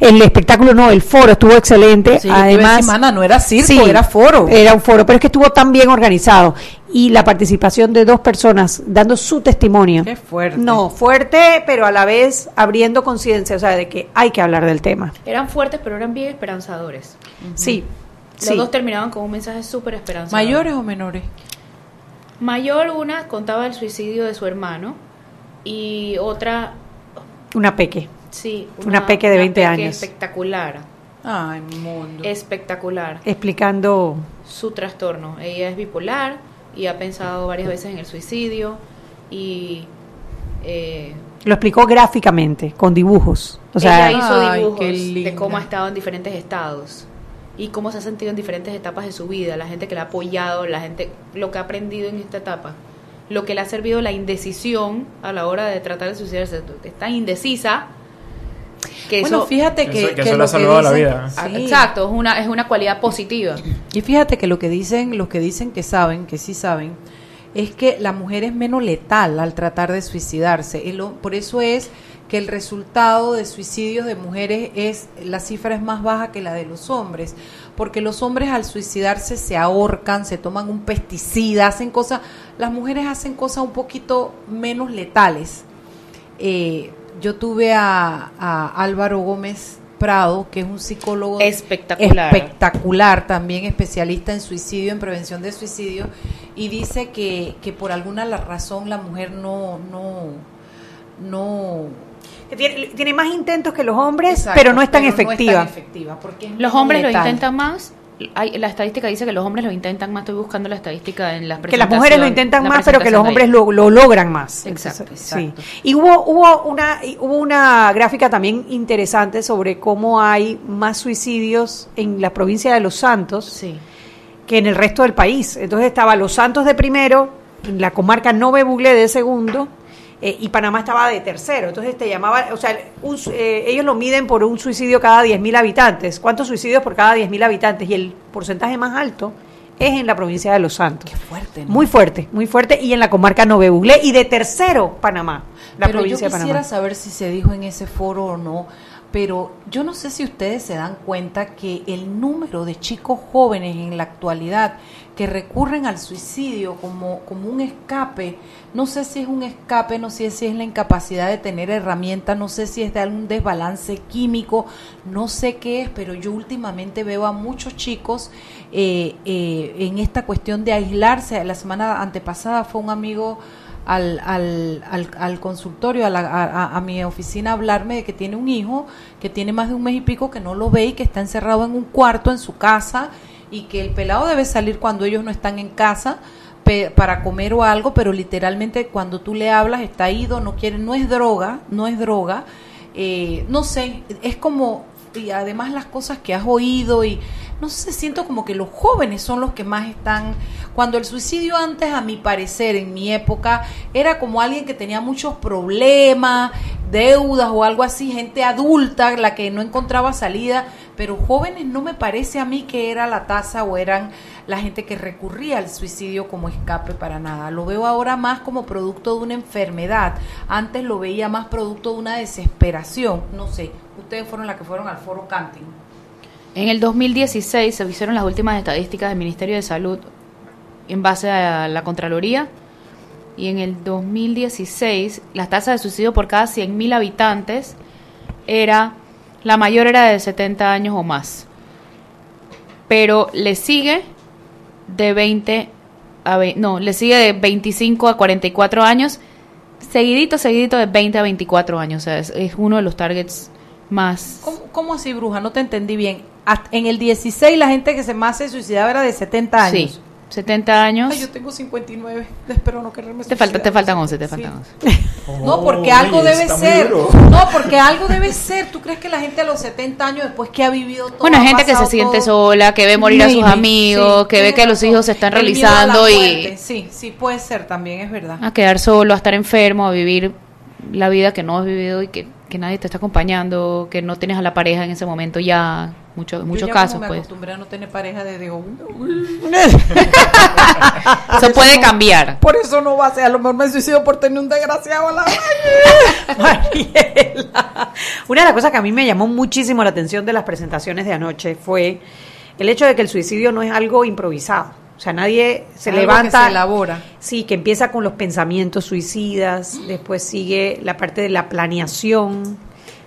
El espectáculo no, el foro estuvo excelente. Sí, Además, decir, mana, no era circo, Sí, era foro. Era un foro, pero es que estuvo tan bien organizado. Y la participación de dos personas dando su testimonio. Qué fuerte. No, fuerte, pero a la vez abriendo conciencia, o sea, de que hay que hablar del tema. Eran fuertes, pero eran bien esperanzadores. Sí. Los sí. dos terminaban con un mensaje súper esperanzador. ¿Mayores o menores? Mayor una contaba el suicidio de su hermano y otra, Una peque. sí. Una peque de 20 peque años. Espectacular, Ay, mundo. espectacular. Explicando. Su trastorno. Ella es bipolar y ha pensado varias veces en el suicidio y... eh, Lo explicó gráficamente, con dibujos. O sea, ella hizo dibujos de cómo ha estado en diferentes estados. Y cómo se ha sentido en diferentes etapas de su vida, la gente que la ha apoyado, la gente, lo que ha aprendido en esta etapa, lo que le ha servido la indecisión a la hora de tratar de suicidarse, está indecisa. Que bueno, eso, fíjate que, Eso- que que eso le lo ha salvado la dicen- vida. Ah, Sí. Exacto, es una, es una cualidad positiva. Y fíjate que lo que dicen, los que dicen que saben, que sí saben, es que la mujer es menos letal al tratar de suicidarse. Y lo- por eso es que el resultado de suicidios de mujeres es, la cifra es más baja que la de los hombres. Porque los hombres al suicidarse se ahorcan, se toman un pesticida, hacen cosas, las mujeres hacen cosas un poquito menos letales. Eh, yo tuve a, a Álvaro Gómez Prado, que es un psicólogo Espectacular. espectacular, también especialista en suicidio, en prevención de suicidio, y dice que, que por alguna la razón la mujer no, no, no tiene, tiene más intentos que los hombres, Exacto, pero no es tan efectiva. efectiva, porque es Los hombres lo intentan más. Hay, la estadística dice que los hombres lo intentan más. Estoy buscando la estadística en las que las mujeres lo intentan más, pero que los hombres lo lo, lo logran más. Exacto, Entonces, exacto. sí. Y hubo, hubo, una, hubo una gráfica también interesante sobre cómo hay más suicidios en la provincia de Los Santos Sí. que en el resto del país. Entonces estaba Los Santos de primero, en la comarca Nove Buglé de segundo, eh, y Panamá estaba de tercero. Entonces te llamaba, o sea, un eh, ellos lo miden por un suicidio cada 10.000 habitantes. ¿Cuántos suicidios por cada 10.000 habitantes? Y el porcentaje más alto es en la provincia de Los Santos. Qué fuerte, ¿no? Muy fuerte, muy fuerte. Y en la comarca Nove Buglé. Y de tercero, Panamá. La pero yo provincia de quisiera Panamá. saber si se dijo en ese foro o no, pero yo no sé si ustedes se dan cuenta que el número de chicos jóvenes en la actualidad que recurren al suicidio como, como un escape, no sé si es un escape, no sé si es la incapacidad de tener herramientas, no sé si es de algún desbalance químico, no sé qué es, pero yo últimamente veo a muchos chicos eh, eh, en esta cuestión de aislarse. La semana antepasada fue un amigo al, al, al, al consultorio, a, la- a- a- mi oficina, a hablarme de que tiene un hijo que tiene más de un mes y pico que no lo ve y que está encerrado en un cuarto en su casa y que el pelado debe salir cuando ellos no están en casa para comer o algo, pero literalmente cuando tú le hablas está ido, no quiere, no es droga, no es droga, eh, no sé, es como, y además las cosas que has oído y no sé, siento como que los jóvenes son los que más están, cuando el suicidio antes, a mi parecer, en mi época, era como alguien que tenía muchos problemas, deudas o algo así, gente adulta, la que no encontraba salida, pero jóvenes no me parece a mí que era la tasa o eran la gente que recurría al suicidio como escape para nada. Lo veo ahora más como producto de una enfermedad. Antes lo veía más producto de una desesperación. No sé, ustedes fueron las que fueron al foro Canting. En el 2016 se hicieron las últimas estadísticas del Ministerio de Salud en base a la Contraloría y en el 2016 la tasa de suicidio por cada 100.000 habitantes era la mayor era de 70 años o más. Pero le sigue de 20 a ve- no, le sigue de 25 a 44 años, seguidito seguidito de 20 a 24 años, o sea, es, es uno de los targets más ¿Cómo, cómo así, bruja? No te entendí bien. En el 16 la gente que se más se suicidaba era de 70 años. Sí, 70 años. Ay, yo tengo 59. Espero no quererme Te falta, te faltan 11, te Sí. faltan *laughs* 11. No, porque Oh, algo oye, debe ser. No, porque algo debe ser. ¿Tú crees que la gente a los 70 años, después que ha vivido todo, Bueno, gente que se siente todo? sola, que ve morir a sus amigos, sí, que ve que los hijos se están realizando y Sí, sí, puede ser también, es verdad. a quedar solo, a estar enfermo, a vivir la vida que no has vivido y que, que nadie te está acompañando, que no tienes a la pareja en ese momento ya, mucho, en Yo muchos ya casos me pues. acostumbré a no tener pareja desde uno. *laughs* Eso puede cambiar. Por eso no va a ser. A lo mejor me suicido por tener un desgraciado a la *laughs* Mariela. Una de las cosas que a mí me llamó muchísimo la atención de las presentaciones de anoche fue el hecho de que el suicidio no es algo improvisado. O sea, nadie se Algo que levanta. se elabora. Sí, que empieza con los pensamientos suicidas, después sigue la parte de la planeación,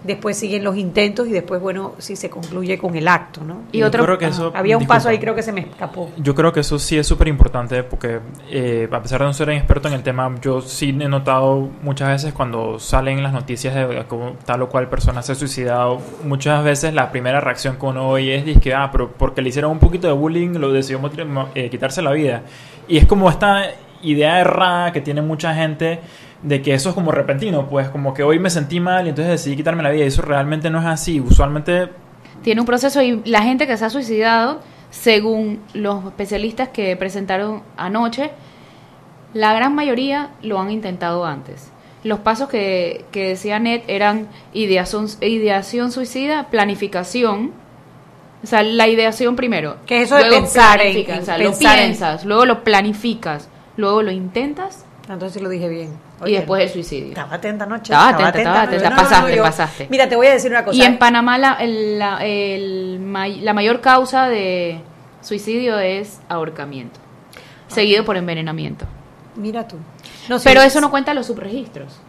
después siguen los intentos y después, bueno, sí se concluye con el acto, ¿no? Y Yo otro, creo que eso- Había un disculpa. paso ahí, creo que se me escapó. Yo creo que eso sí es súper importante porque eh, a pesar de no ser un experto en el tema, yo sí he notado muchas veces cuando salen las noticias de cómo tal o cual persona se ha suicidado, muchas veces la primera reacción que uno oye es que, ah, pero porque le hicieron un poquito de bullying lo decidió eh, quitarse la vida. Y es como esta idea errada que tiene mucha gente de que eso es como repentino, pues como que hoy me sentí mal y entonces decidí quitarme la vida y eso realmente no es así. Usualmente Tiene un proceso y la gente que se ha suicidado, según los especialistas que presentaron anoche, la gran mayoría lo han intentado antes. Los pasos que, que decía Ned eran ideación, ideación suicida, planificación, o sea, la ideación primero. Que eso de pensar en- en o sea, lo pensar en- piensas, luego lo planificas, luego lo intentas Entonces lo dije bien. y después el suicidio. Estaba atenta anoche. Estaba atenta, estaba atenta, no, pasaste, pasaste. Mira, te voy a decir una cosa. Y en Panamá la, el- la, el la mayor causa de suicidio es ahorcamiento, seguido por envenenamiento. Mira tú. No, Pero eso no cuenta los subregistros.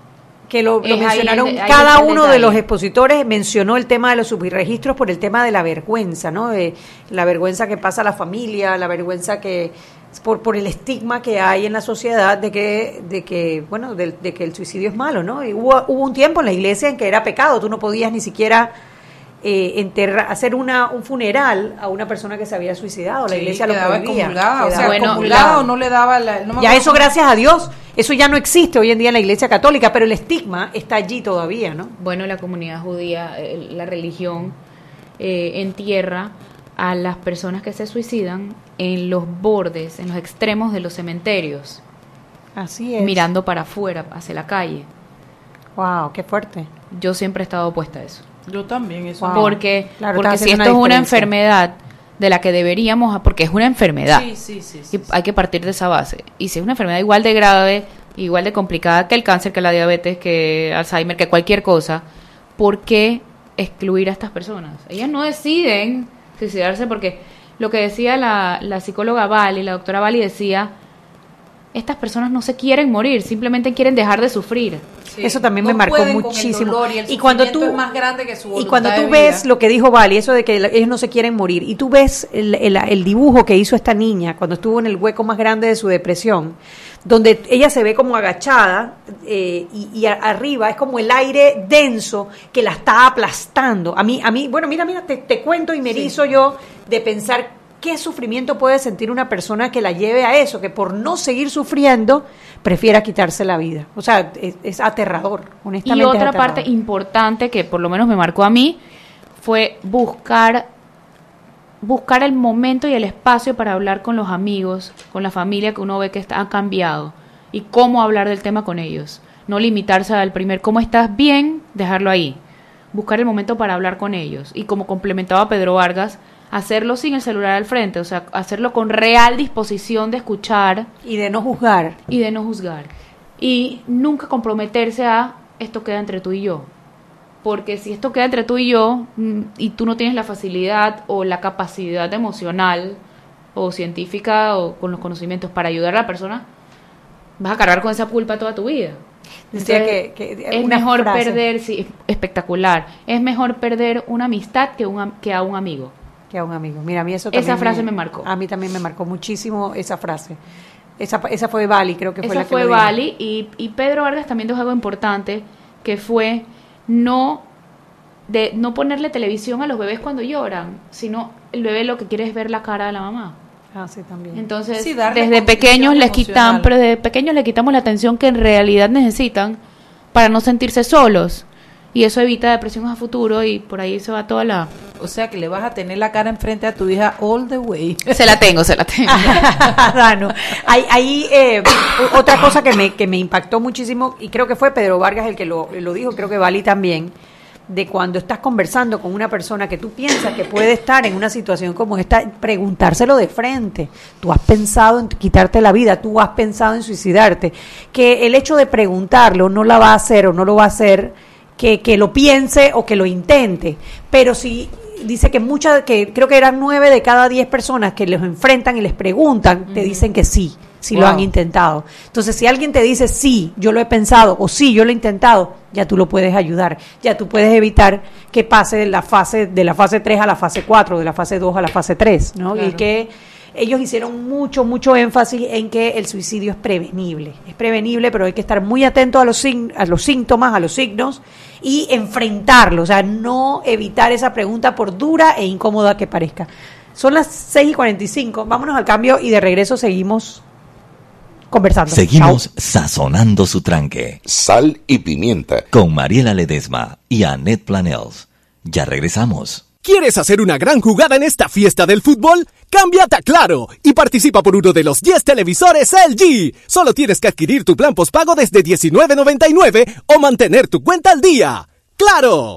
que lo, lo Es ahí mencionaron, ahí cada uno de los expositores mencionó el tema de los subregistros por el tema de la vergüenza, ¿no? De la vergüenza que pasa a la familia, la vergüenza que por, por el estigma que hay en la sociedad de que, de que bueno, de, de que el suicidio es malo, ¿no? Y hubo, hubo un tiempo en la iglesia en que era pecado, tú no podías ni siquiera eh, enterrar, hacer una, un funeral a una persona que se había suicidado, la Sí, iglesia lo prohibía. o Quedaba sea, Bueno, no le daba la... no me ya eso, gracias a Dios, eso ya no existe hoy en día en la Iglesia Católica, pero el estigma está allí todavía, ¿no? Bueno, la comunidad judía, eh, la religión, eh, entierra a las personas que se suicidan en los bordes, en los extremos de los cementerios, Así es. mirando para afuera, hacia la calle. Wow, qué fuerte. Yo siempre he estado opuesta a eso. Yo también, eso. Wow. Porque, Claro, porque si esto es una enfermedad de la que deberíamos, porque es una enfermedad, Sí, sí, sí. sí, y sí. hay que partir de esa base. Y si es una enfermedad igual de grave, igual de complicada que el cáncer, que la diabetes, que Alzheimer, que cualquier cosa, ¿por qué excluir a estas personas? Ellas no deciden suicidarse porque lo que decía la, la psicóloga Vali, la doctora Vali decía, estas personas no se quieren morir, simplemente quieren dejar de sufrir. Sí. Eso también No me marcó pueden con el muchísimo. dolor y, el Y cuando tú- es más grande que su Y cuando tú ves vida. lo que dijo Vali, eso de que ellos no se quieren morir, y tú ves el, el- el dibujo que hizo esta niña cuando estuvo en el hueco más grande de su depresión, donde ella se ve como agachada eh, y, y a- arriba es como el aire denso que la está aplastando. A mí, a mí, bueno, mira, mira, te, te cuento y me Sí. erizo yo de pensar qué sufrimiento puede sentir una persona que la lleve a eso, que por no seguir sufriendo prefiera quitarse la vida. O sea, es, es aterrador, Y honestamente. es otra parte importante que por lo menos me marcó a mí fue buscar buscar el momento y el espacio para hablar con los amigos, con la familia que uno ve que está, ha cambiado y cómo hablar del tema con ellos. No limitarse al primer cómo estás bien, dejarlo ahí. Buscar el momento para hablar con ellos y como complementaba Pedro Vargas, hacerlo sin el celular al frente, o sea, hacerlo con real disposición de escuchar Y de no juzgar. y de no juzgar. Y nunca comprometerse a esto queda entre tú y yo. Porque si esto queda entre tú y yo mm, y tú no tienes la facilidad o la capacidad emocional o científica o con los conocimientos para ayudar a la persona, vas a cargar con esa culpa toda tu vida. Decía Entonces, que- que- es mejor frase. perder, sí, espectacular, es mejor perder una amistad que, un, que a un amigo. Que a un amigo. Mira, a mí eso Esa frase me marcó. A mí también me marcó muchísimo esa frase. Esa, esa fue Bali, creo que fue Esa la que fue. Bali y, y Pedro Vargas también dijo algo importante que fue no de no ponerle televisión a los bebés cuando lloran, sino el bebé lo que quiere es ver la cara de la mamá. Ah, sí, también. Entonces, Sí, desde pequeños les emocional. quitan, pero desde pequeños le quitamos la atención que en realidad necesitan para no sentirse solos. Y eso evita depresiones a futuro y por ahí se va toda la... O sea que le vas a tener la cara enfrente a tu hija all the way. Se la tengo, se la tengo. Dano. Hay, hay, eh, otra cosa que me, que me impactó muchísimo, y creo que fue Pedro Vargas el que lo, lo dijo, creo que Bali también, de cuando estás conversando con una persona que tú piensas que puede estar en una situación como esta, preguntárselo de frente. Tú has pensado en quitarte la vida, tú has pensado en suicidarte. Que el hecho de preguntarlo no la va a hacer o no lo va a hacer, que, que lo piense o que lo intente. Pero si dice que muchas, que creo que eran nueve de cada diez personas que los enfrentan y les preguntan, te dicen que sí, si lo han intentado. Entonces, si alguien te dice sí, yo lo he pensado o sí, yo lo he intentado, ya tú lo puedes ayudar, ya tú puedes evitar que pase de la fase de la fase 3 a la fase 4, de la fase 2 a la fase 3, ¿no? Y que ellos hicieron mucho, mucho énfasis en que el suicidio es prevenible. Es prevenible, pero hay que estar muy atento a los, sign- a los síntomas, a los signos y enfrentarlo. O sea, no evitar esa pregunta por dura e incómoda que parezca. Son las 6 y 45. Vámonos al cambio y de regreso seguimos conversando. Seguimos sazonando su tranque Sal y pimienta. con Mariela Ledesma y Annette Planels. Ya regresamos. ¿Quieres hacer una gran jugada en esta fiesta del fútbol? Cámbiate a Claro y participa por uno de los 10 televisores LG. Solo tienes que adquirir tu plan postpago desde $19.99 o mantener tu cuenta al día. ¡Claro!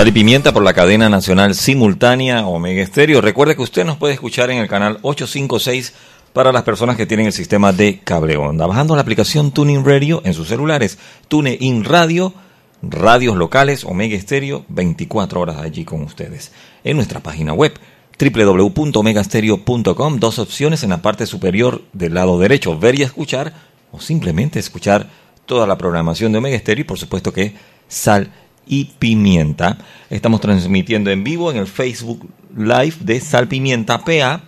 Sal y Pimienta por la cadena nacional simultánea Omega Estéreo. Recuerde que usted nos puede escuchar en el canal 856 para las personas que tienen el sistema de cable onda. Bajando la aplicación Tuning Radio en sus celulares. TuneIn Radio, radios locales, Omega Estéreo, 24 horas allí con ustedes. En nuestra página web www.omegastereo.com, dos opciones en la parte superior del lado derecho, ver y escuchar o simplemente escuchar toda la programación de Omega Estéreo y por supuesto que Sal y Pimienta. Estamos transmitiendo en vivo en el Facebook Live de Sal Pimienta PA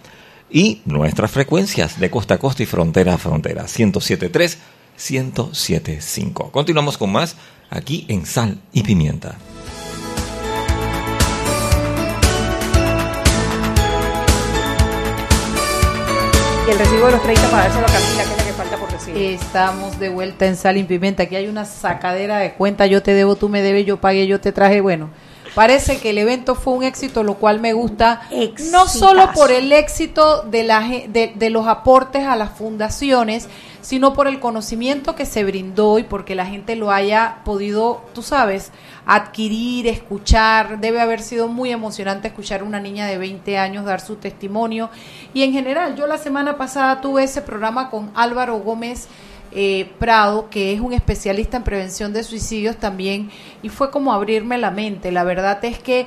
y nuestras frecuencias de costa a costa y frontera a frontera. 107.3, 107.5. Continuamos con más aquí en Sal y Pimienta. El recibo de los 30 para dárselo a Camila, Estamos de vuelta en Sal y Pimienta. Aquí hay una sacadera de cuenta. Yo te debo, tú me debes, yo pagué, yo te traje. Bueno, parece que el evento fue un éxito, lo cual me gusta. No solo por el éxito de, la, de, de los aportes a las fundaciones, sino por el conocimiento que se brindó y porque la gente lo haya podido, tú sabes, adquirir, escuchar. Debe haber sido muy emocionante escuchar a una niña de 20 años dar su testimonio. Y en general, yo la semana pasada tuve ese programa con Álvaro Gómez eh, Prado, que es un especialista en prevención de suicidios también, y fue como abrirme la mente. La verdad es que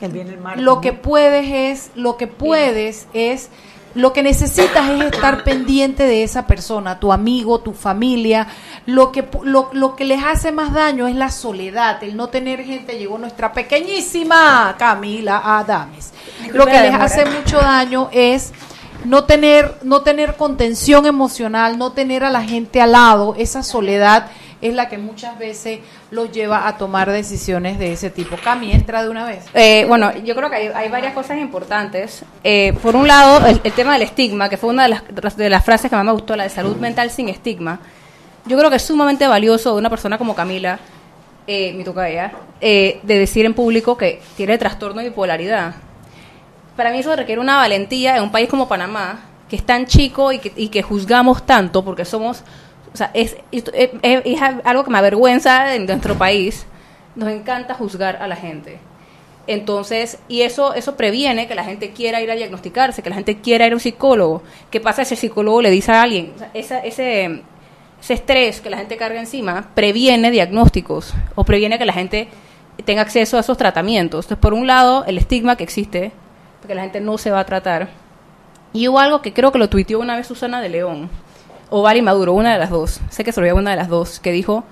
El bien, el mal, lo ¿no? que puedes es, lo que puedes es, lo que necesitas es estar pendiente de esa persona, tu amigo, tu familia. Lo que, lo, lo que les hace más daño es la soledad, el no tener gente. Llegó nuestra pequeñísima Camila Adames. Lo que les hace mucho daño es no tener, no tener contención emocional, no tener a la gente al lado, esa soledad es la que muchas veces los lleva a tomar decisiones de ese tipo. Cami, entra de una vez. Eh, bueno, yo creo que hay, varias cosas importantes. Eh, por un lado, el, tema del estigma, que fue una de las, de frases que más me gustó, la de salud mental sin estigma. Yo creo que es sumamente valioso de una persona como Camila, eh, mi tocaya, eh, de decir en público que tiene trastorno de bipolaridad. Para mí eso requiere una valentía en un país como Panamá, que es tan chico y que juzgamos tanto porque somos, o sea, es, es, es- algo que me avergüenza en nuestro país. Nos encanta juzgar a la gente. Entonces, y eso, eso previene que la gente quiera ir a diagnosticarse, que la gente quiera ir a un psicólogo. ¿Qué pasa si el psicólogo le dice a alguien? Esa- ese, ese estrés que la gente carga encima previene diagnósticos o previene que la gente tenga acceso a esos tratamientos. Entonces, por un lado, el estigma que existe, porque la gente no se va a tratar. Y hubo algo que creo que lo tuiteó una vez Susana de León, o Vali Maduro, una de las dos, sé que se lo una de las dos, que dijo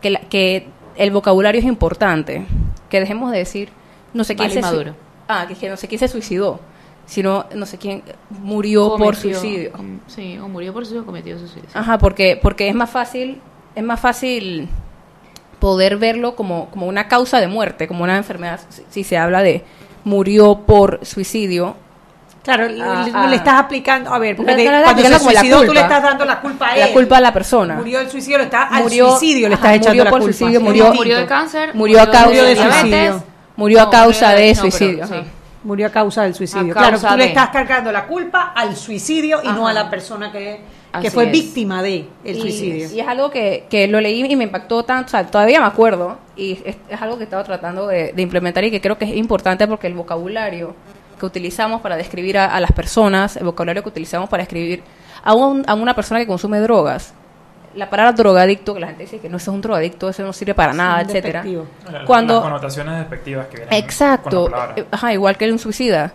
que, la- que el vocabulario es importante, que dejemos de decir no sé quién se Maduro. Ah, que, que no sé quién se suicidó, sino no sé quién murió por suicidio. com- Sí, o murió por suicidio o cometió suicidio. Ajá, porque, porque es más fácil, es más fácil poder verlo como, como una causa de muerte, como una enfermedad, si, si se habla de murió por suicidio. Claro, le, Ah, le- ah. le estás aplicando, a ver, porque No, no, no, cuando se suicidó tú le estás dando la culpa a él. La culpa a la persona. Murió el suicidio, le está, al Murió- suicidio le ajá, estás echando murió la por culpa. suicidio, murió-. Murió de cáncer. Murió a causa de suicidio. Murió a causa de suicidio. sí. ajá. Murió a causa del suicidio. A claro, tú le estás cargando la culpa al suicidio y no Ajá. a la persona que... A Así que fue es. víctima de el Y- suicidio. Y es algo que, que lo leí y me impactó tanto, o sea, todavía me acuerdo, y es, es algo que he estado tratando de, de implementar y que creo que es importante porque el vocabulario que utilizamos para describir a, a las personas, el vocabulario que utilizamos para escribir a, un- a una persona que consume drogas, la palabra drogadicto, que la gente dice que no eso es un drogadicto, eso no sirve para nada, etcétera. Cuando Las connotaciones despectivas que vienen Exacto, con eh, ajá, igual que un suicida.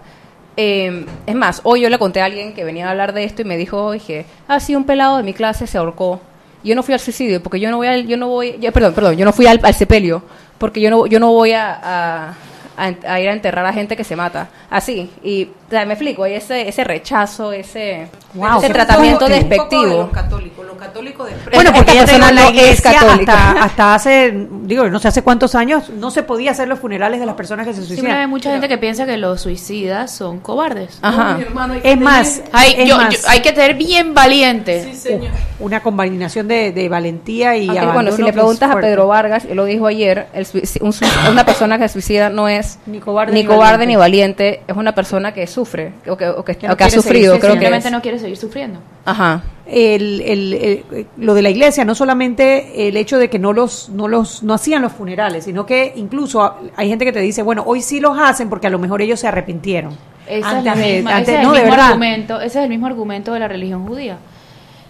Eh, es más, hoy yo le conté a alguien que venía a hablar de esto y me dijo, dije, ah, sí, un pelado de mi clase se ahorcó. Yo no fui al suicidio porque yo no voy al, yo no voy, perdón, perdón, yo no fui al, al sepelio porque yo no, yo no voy a, a, a- a ir a enterrar a gente que se mata. Así, y o sea, me explico, y ese, ese rechazo, ese, Wow. ese Pero tratamiento poco de despectivo. los católicos, los católicos de Bueno, porque ella en la es iglesia católica. Hasta, *laughs* hasta hace, digo, no sé hace cuántos años, no se podía hacer los funerales de las personas que se Siempre hay suicidan. mucha gente que piensa que los suicidas son cobardes. Ajá. Es más, Hay, es yo- más, yo- hay que ser bien valiente. Sí, señor. una combinación de, de valentía y Aunque, bueno, si le preguntas a. Pedro Vargas, él lo dijo ayer, el un una persona que se suicida no es Ni cobarde ni ni cobarde valiente. ni valiente, es una persona que sufre o que, o que, Que no o que ha sufrido, seguir creo que Simplemente es. no quiere seguir sufriendo. Ajá. el, el- el- lo de la iglesia no solamente el hecho de que no los no los no hacían los funerales sino que incluso hay gente que te dice bueno hoy sí los hacen porque a lo mejor ellos se arrepintieron Ese es, Antes la de- misma- antes- ese es no el mismo argumento, ese es el mismo argumento de la religión judía.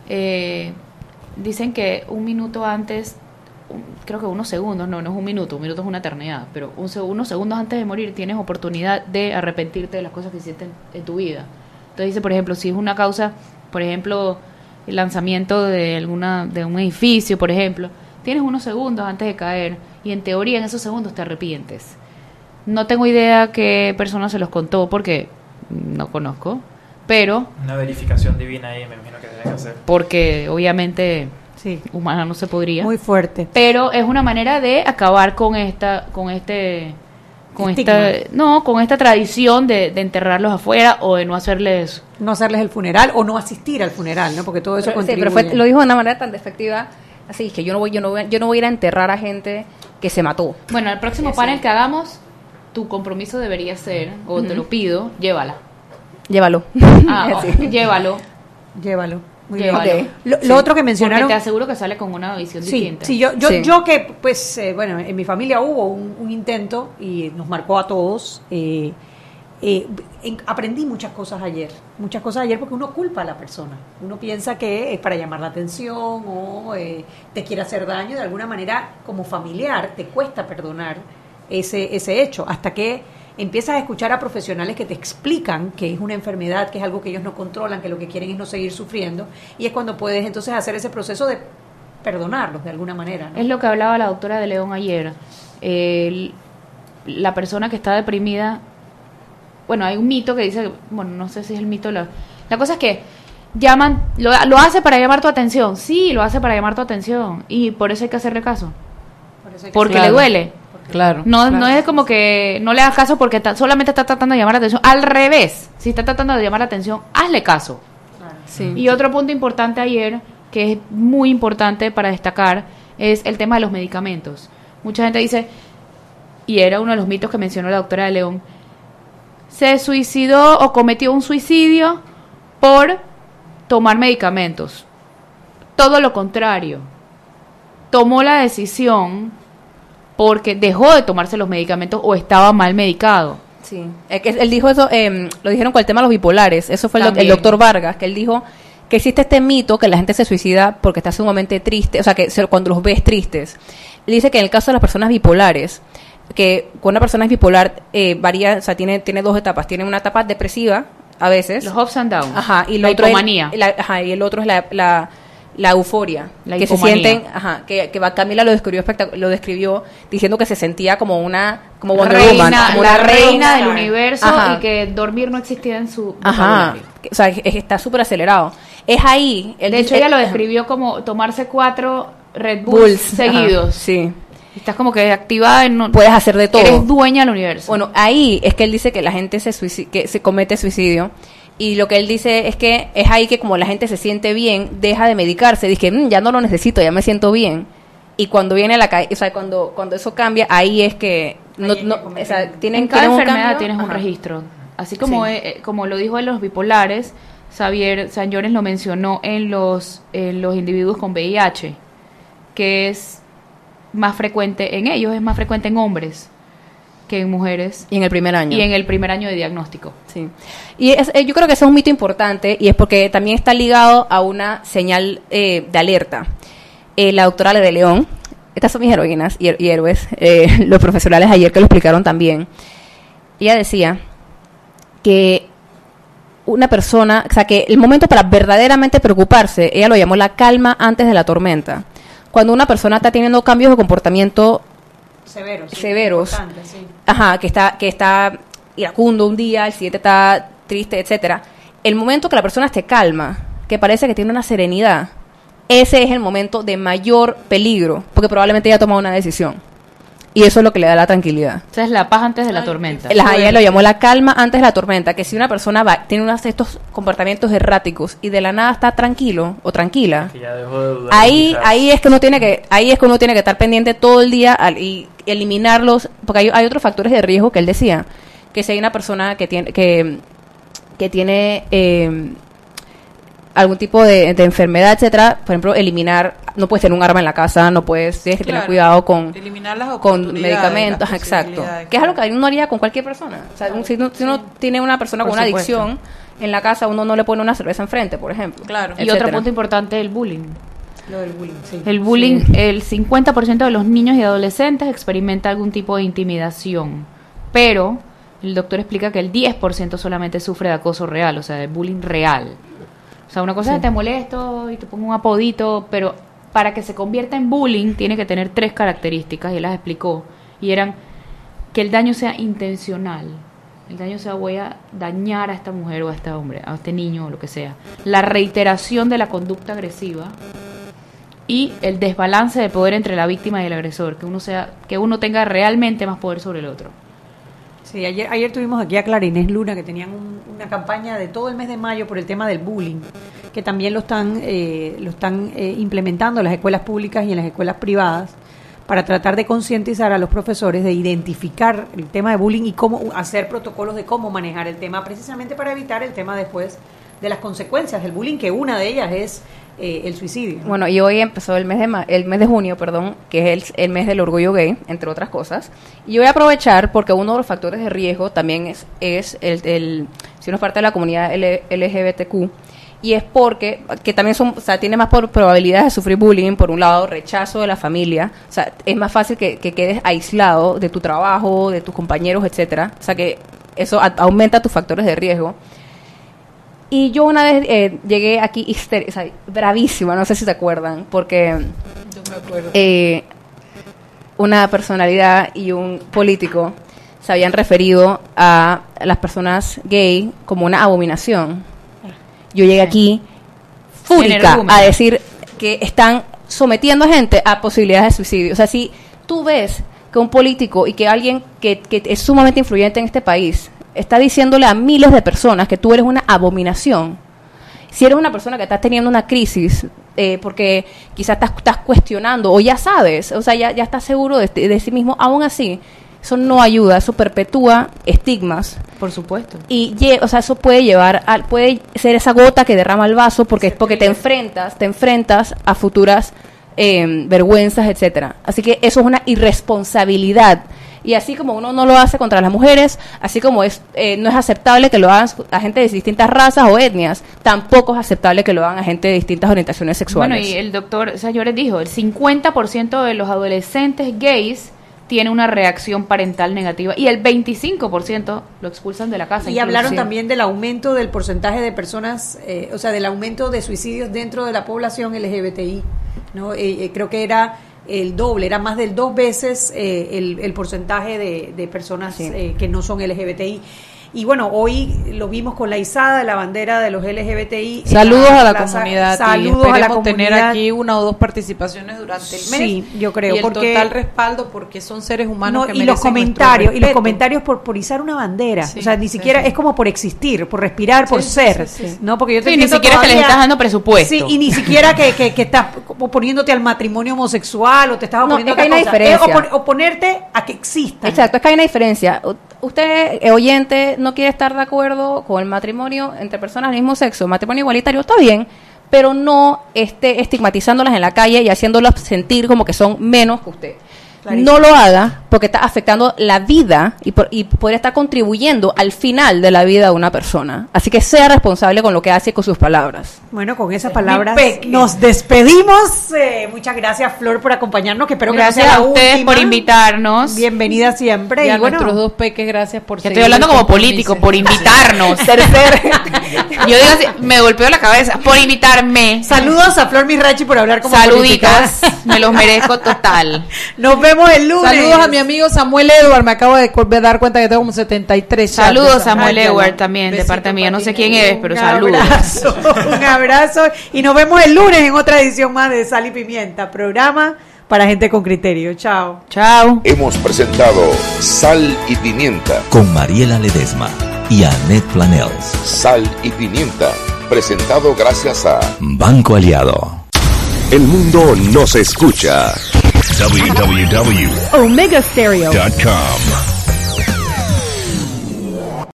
Eh, dicen que un minuto antes, creo que unos segundos, no, no es un minuto, un minuto es una eternidad, pero un, unos segundos antes de morir tienes oportunidad de arrepentirte de las cosas que hiciste en, en tu vida. Entonces dice, por ejemplo, si es una causa, por ejemplo, el lanzamiento de alguna de un edificio, por ejemplo, tienes unos segundos antes de caer y en teoría en esos segundos te arrepientes. No tengo idea qué persona se los contó porque no conozco, pero Una verificación divina ahí, me imagino que deben hacer. porque obviamente sí humana no se podría. muy fuerte pero es una manera de acabar con esta con este con Estigma. esta no, con esta tradición de, de enterrarlos afuera o de no hacerles no hacerles el funeral o no asistir al funeral no porque todo eso Pero, sí, pero fue- lo dijo de una manera tan despectiva, así que yo no voy, yo no voy, yo no voy a ir a enterrar a gente que se mató. Bueno, el próximo panel que hagamos, tu compromiso debería ser, o te lo pido, llévala. Llévalo. Ah, *laughs* llévalo. llévalo Muy Llévalo. bien. Lo, Sí. lo otro que Porque mencionaron te aseguro que sale con una visión Sí, distinta. sí, yo, yo, Sí. yo que, pues, eh, bueno, en mi familia hubo un, un intento y nos marcó a todos. eh, eh, en- aprendí muchas cosas ayer, muchas cosas ayer porque uno culpa a la persona. Uno piensa que es para llamar la atención o eh, te quiere hacer daño. De alguna manera, como familiar, te cuesta perdonar ese, ese hecho hasta que empiezas a escuchar a profesionales que te explican que es una enfermedad, que es algo que ellos no controlan, que lo que quieren es no seguir sufriendo. Y es cuando puedes entonces hacer ese proceso de perdonarlos de alguna manera. ¿no? Es lo que hablaba la doctora de León ayer. La persona que está deprimida, bueno, hay un mito que dice, bueno, no sé si es el mito, la, la cosa es que llaman, lo, lo hace para llamar tu atención, sí, lo hace para llamar tu atención y por eso hay que hacerle caso, Por eso hay que porque le duele. Claro. No, no es como que no le hagas caso porque ta- solamente está tratando de llamar la atención. Al revés, si está tratando de llamar la atención, hazle caso. Sí. Y otro punto importante ayer, que es muy importante para destacar, es el tema de los medicamentos. Mucha gente dice, y era uno de los mitos que mencionó la doctora de León, se suicidó o cometió un suicidio por tomar medicamentos. Todo lo contrario. Tomó la decisión porque dejó de tomarse los medicamentos o estaba mal medicado. Sí. Él dijo eso, eh, lo dijeron con el tema de los bipolares. Eso fue el, el doctor Vargas, que él dijo que existe este mito que la gente se suicida porque está sumamente triste, o sea, que cuando los ves tristes. Él dice que en el caso de las personas bipolares, que cuando una persona es bipolar, eh, varía, o sea, tiene, tiene dos etapas. Tiene una etapa depresiva, a veces. Los ups and downs. Ajá, y, lo la otro es- la- ajá, y el otro es la, la, la euforia. La que hipomanía. se sienten, ajá, que, que Camila lo describió, lo describió diciendo que se sentía como una, como Wonder reina, Woman, como la una reina del universo Ajá. y que dormir no existía en su Ajá, o sea, es- es- está súper acelerado. Es ahí. él De hecho, ella lo describió como tomarse cuatro Red Bulls, Bulls, seguidos. ajá, sí. Estás como que activada en... Puedes hacer de todo. Eres dueña del universo. Bueno, ahí es que él dice que la gente se, que se comete suicidio. Y lo que él dice es que es ahí que como la gente se siente bien, deja de medicarse. Dice, "Mm, ya no lo necesito, ya me siento bien. Y cuando viene la caída, o sea, cuando, cuando eso cambia, ahí es que... No, no, o sea, tienen, en cada tienen un enfermedad cambio. tienes un registro. Así como, Sí. eh, eh, como lo dijo de los bipolares, Xavier Sañores lo mencionó en los, en los individuos con VIH, que es más frecuente en ellos, es más frecuente en hombres que en mujeres. Y en el primer año. Y en el primer año de diagnóstico. Sí. Y es- eh, yo creo que ese es un mito importante y es porque también está ligado a una señal eh, de alerta. Eh, la doctora de León, estas son mis heroínas y, y héroes, eh, *laughs* los profesionales ayer que lo explicaron también, ella decía que una persona, o sea, que el momento para verdaderamente preocuparse, ella lo llamó la calma antes de la tormenta. Cuando una persona está teniendo cambios de comportamiento Severos. Severos. sí. Ajá, que está, que está iracundo un día, el siguiente está triste, etcétera. El momento que la persona esté calma, que parece que tiene una serenidad, ese es el momento de mayor peligro, porque probablemente ya ha tomado una decisión. Y eso es lo que le da la tranquilidad. Esa es la paz antes de la tormenta. La ella lo llamó la calma antes de la tormenta, que si una persona va, tiene unos de estos comportamientos erráticos y de la nada está tranquilo o tranquila, Que ya dejó de dudar, ahí quizás. ahí es que uno tiene que ahí es que uno tiene que estar pendiente todo el día al- y eliminarlos porque hay, hay otros factores de riesgo que él decía que si hay una persona que tiene que que tiene eh, algún tipo de, de enfermedad etcétera por ejemplo eliminar no puedes tener un arma en la casa no puedes tienes que tener cuidado con Eliminar las con medicamentos las exacto que es algo que uno haría con cualquier persona o sea, un- si, uno, si uno tiene una persona Por con una supuesto. adicción en la casa uno no le pone una cerveza enfrente por ejemplo Claro. Y otro etcétera. punto importante, el bullying. Lo del bullying, sí. El bullying, el 50% de los niños y adolescentes experimenta algún tipo de intimidación, pero el doctor explica que el 10% solamente sufre de acoso real, o sea, de bullying real. O sea, una cosa es que te molesto y te pongo un apodito, pero para que se convierta en bullying tiene que tener tres características, y él las explicó, y eran que el daño sea intencional. El daño sea voy a dañar a esta mujer o a este hombre, a este niño o lo que sea. La reiteración de la conducta agresiva, y el desbalance de poder entre la víctima y el agresor, que uno sea, que uno tenga realmente más poder sobre el otro. Sí, ayer, ayer tuvimos aquí a Clara Inés Luna que tenían un- una campaña de todo el mes de mayo por el tema del bullying, que también lo están, eh, lo están eh, implementando en las escuelas públicas y en las escuelas privadas para tratar de concientizar a los profesores de identificar el tema de bullying y cómo hacer protocolos de cómo manejar el tema, precisamente para evitar el tema después de las consecuencias del bullying, que una de ellas es eh, el suicidio. ¿no? Bueno, y hoy empezó el mes de ma- el mes de junio, perdón, que es el, mes del orgullo gay, entre otras cosas. Y voy a aprovechar porque uno de los factores de riesgo también es, es el, el- si uno es parte de la comunidad L- LGBTQ, y es porque, que también son, o sea, tiene más probabilidades de sufrir bullying, por un lado, rechazo de la familia, o sea, es más fácil que, que quedes aislado de tu trabajo, de tus compañeros, etcétera, o sea, que eso aumenta tus factores de riesgo. Y yo una vez eh, llegué aquí hister- o sea, bravísima, no sé si se acuerdan, porque Yo me acuerdo. eh, una personalidad y un político se habían referido a las personas gay como una abominación. Yo llegué aquí fúrica a decir que están sometiendo a gente a posibilidades de suicidio. O sea, si tú ves que un político y que alguien que, que es sumamente influyente en este país está diciéndole a miles de personas que tú eres una abominación, si eres una persona que está teniendo una crisis, eh, porque quizás estás, estás cuestionando o ya sabes, o sea, ya, ya estás seguro de, de sí mismo, aún así, eso no ayuda, eso perpetúa estigmas Por supuesto. y o sea, eso puede llevar al puede ser esa gota que derrama el vaso porque porque te enfrentas, te enfrentas a futuras eh, vergüenzas, etcétera. Así que eso es una irresponsabilidad. Y así como uno no lo hace contra las mujeres, así como es eh, no es aceptable que lo hagan a gente de distintas razas o etnias, tampoco es aceptable que lo hagan a gente de distintas orientaciones sexuales. Bueno, y el doctor Sayores dijo, el 50% de los adolescentes gays tiene una reacción parental negativa y el 25% lo expulsan de la casa. Y hablaron también del aumento del porcentaje de personas, eh, o sea, del aumento de suicidios dentro de la población LGBTI. ¿no? Eh, eh, creo que era el doble, era más del dos veces eh, el, el porcentaje de, de personas Sí. eh, que no son LGBTI. Y bueno, hoy lo vimos con la izada de la bandera de los LGBTI. Saludos a la plaza. comunidad y Saludos a la tener aquí una o dos participaciones durante el mes. Sí, yo creo, Y el porque- total respaldo porque son seres humanos No, que y los comentarios y los comentarios por por izar una bandera Sí, o sea ni siquiera sí. es como por existir por respirar por ser sí, sí. no porque yo te Sí, ni siquiera que le todavía- estás dando presupuesto. sí y ni siquiera que, que, que estás poniéndote al matrimonio homosexual sexual o te estás No, oponiendo es que a hay una cosa. diferencia. Opon- oponerte a que exista. Exacto, es que hay una diferencia. Usted, eh, oyente, no quiere estar de acuerdo con el matrimonio entre personas del mismo sexo, matrimonio igualitario, está bien, pero no esté estigmatizándolas en la calle y haciéndolas sentir como que son menos que usted. Clarísimo. No lo haga porque está afectando la vida y, por- y podría estar contribuyendo al final de la vida de una persona. Así que sea responsable con lo que hace y con sus palabras. Bueno, con esas palabras nos despedimos. Eh, muchas gracias, Flor, por acompañarnos, que espero Gracias que no sea a ustedes última. por invitarnos. Bienvenida siempre. Y a y bueno, nuestros dos peques, gracias por estoy hablando como político, por invitarnos. *laughs* Tercer. *laughs* Yo digo así, me golpeo la cabeza, por invitarme. saludos a Flor Mirachi por hablar como Saluditos, política. me los merezco total. Nos vemos el lunes. Saludos a mi amigo Samuel Edward, me acabo de dar cuenta que tengo como 73 chats de Saludos Samuel. Edward también, de parte mía. No sé quién eres, pero un saludos. abrazo, *laughs* un abrazo. Y nos vemos el lunes en otra edición más de Sal y Pimienta, programa para gente con criterio. Chao. Chao. Hemos presentado Sal y Pimienta. Con Mariela Ledesma y Annette Planels. Sal y Pimienta. Presentado gracias a Banco Aliado. El mundo nos escucha. www.com Omega Stereo.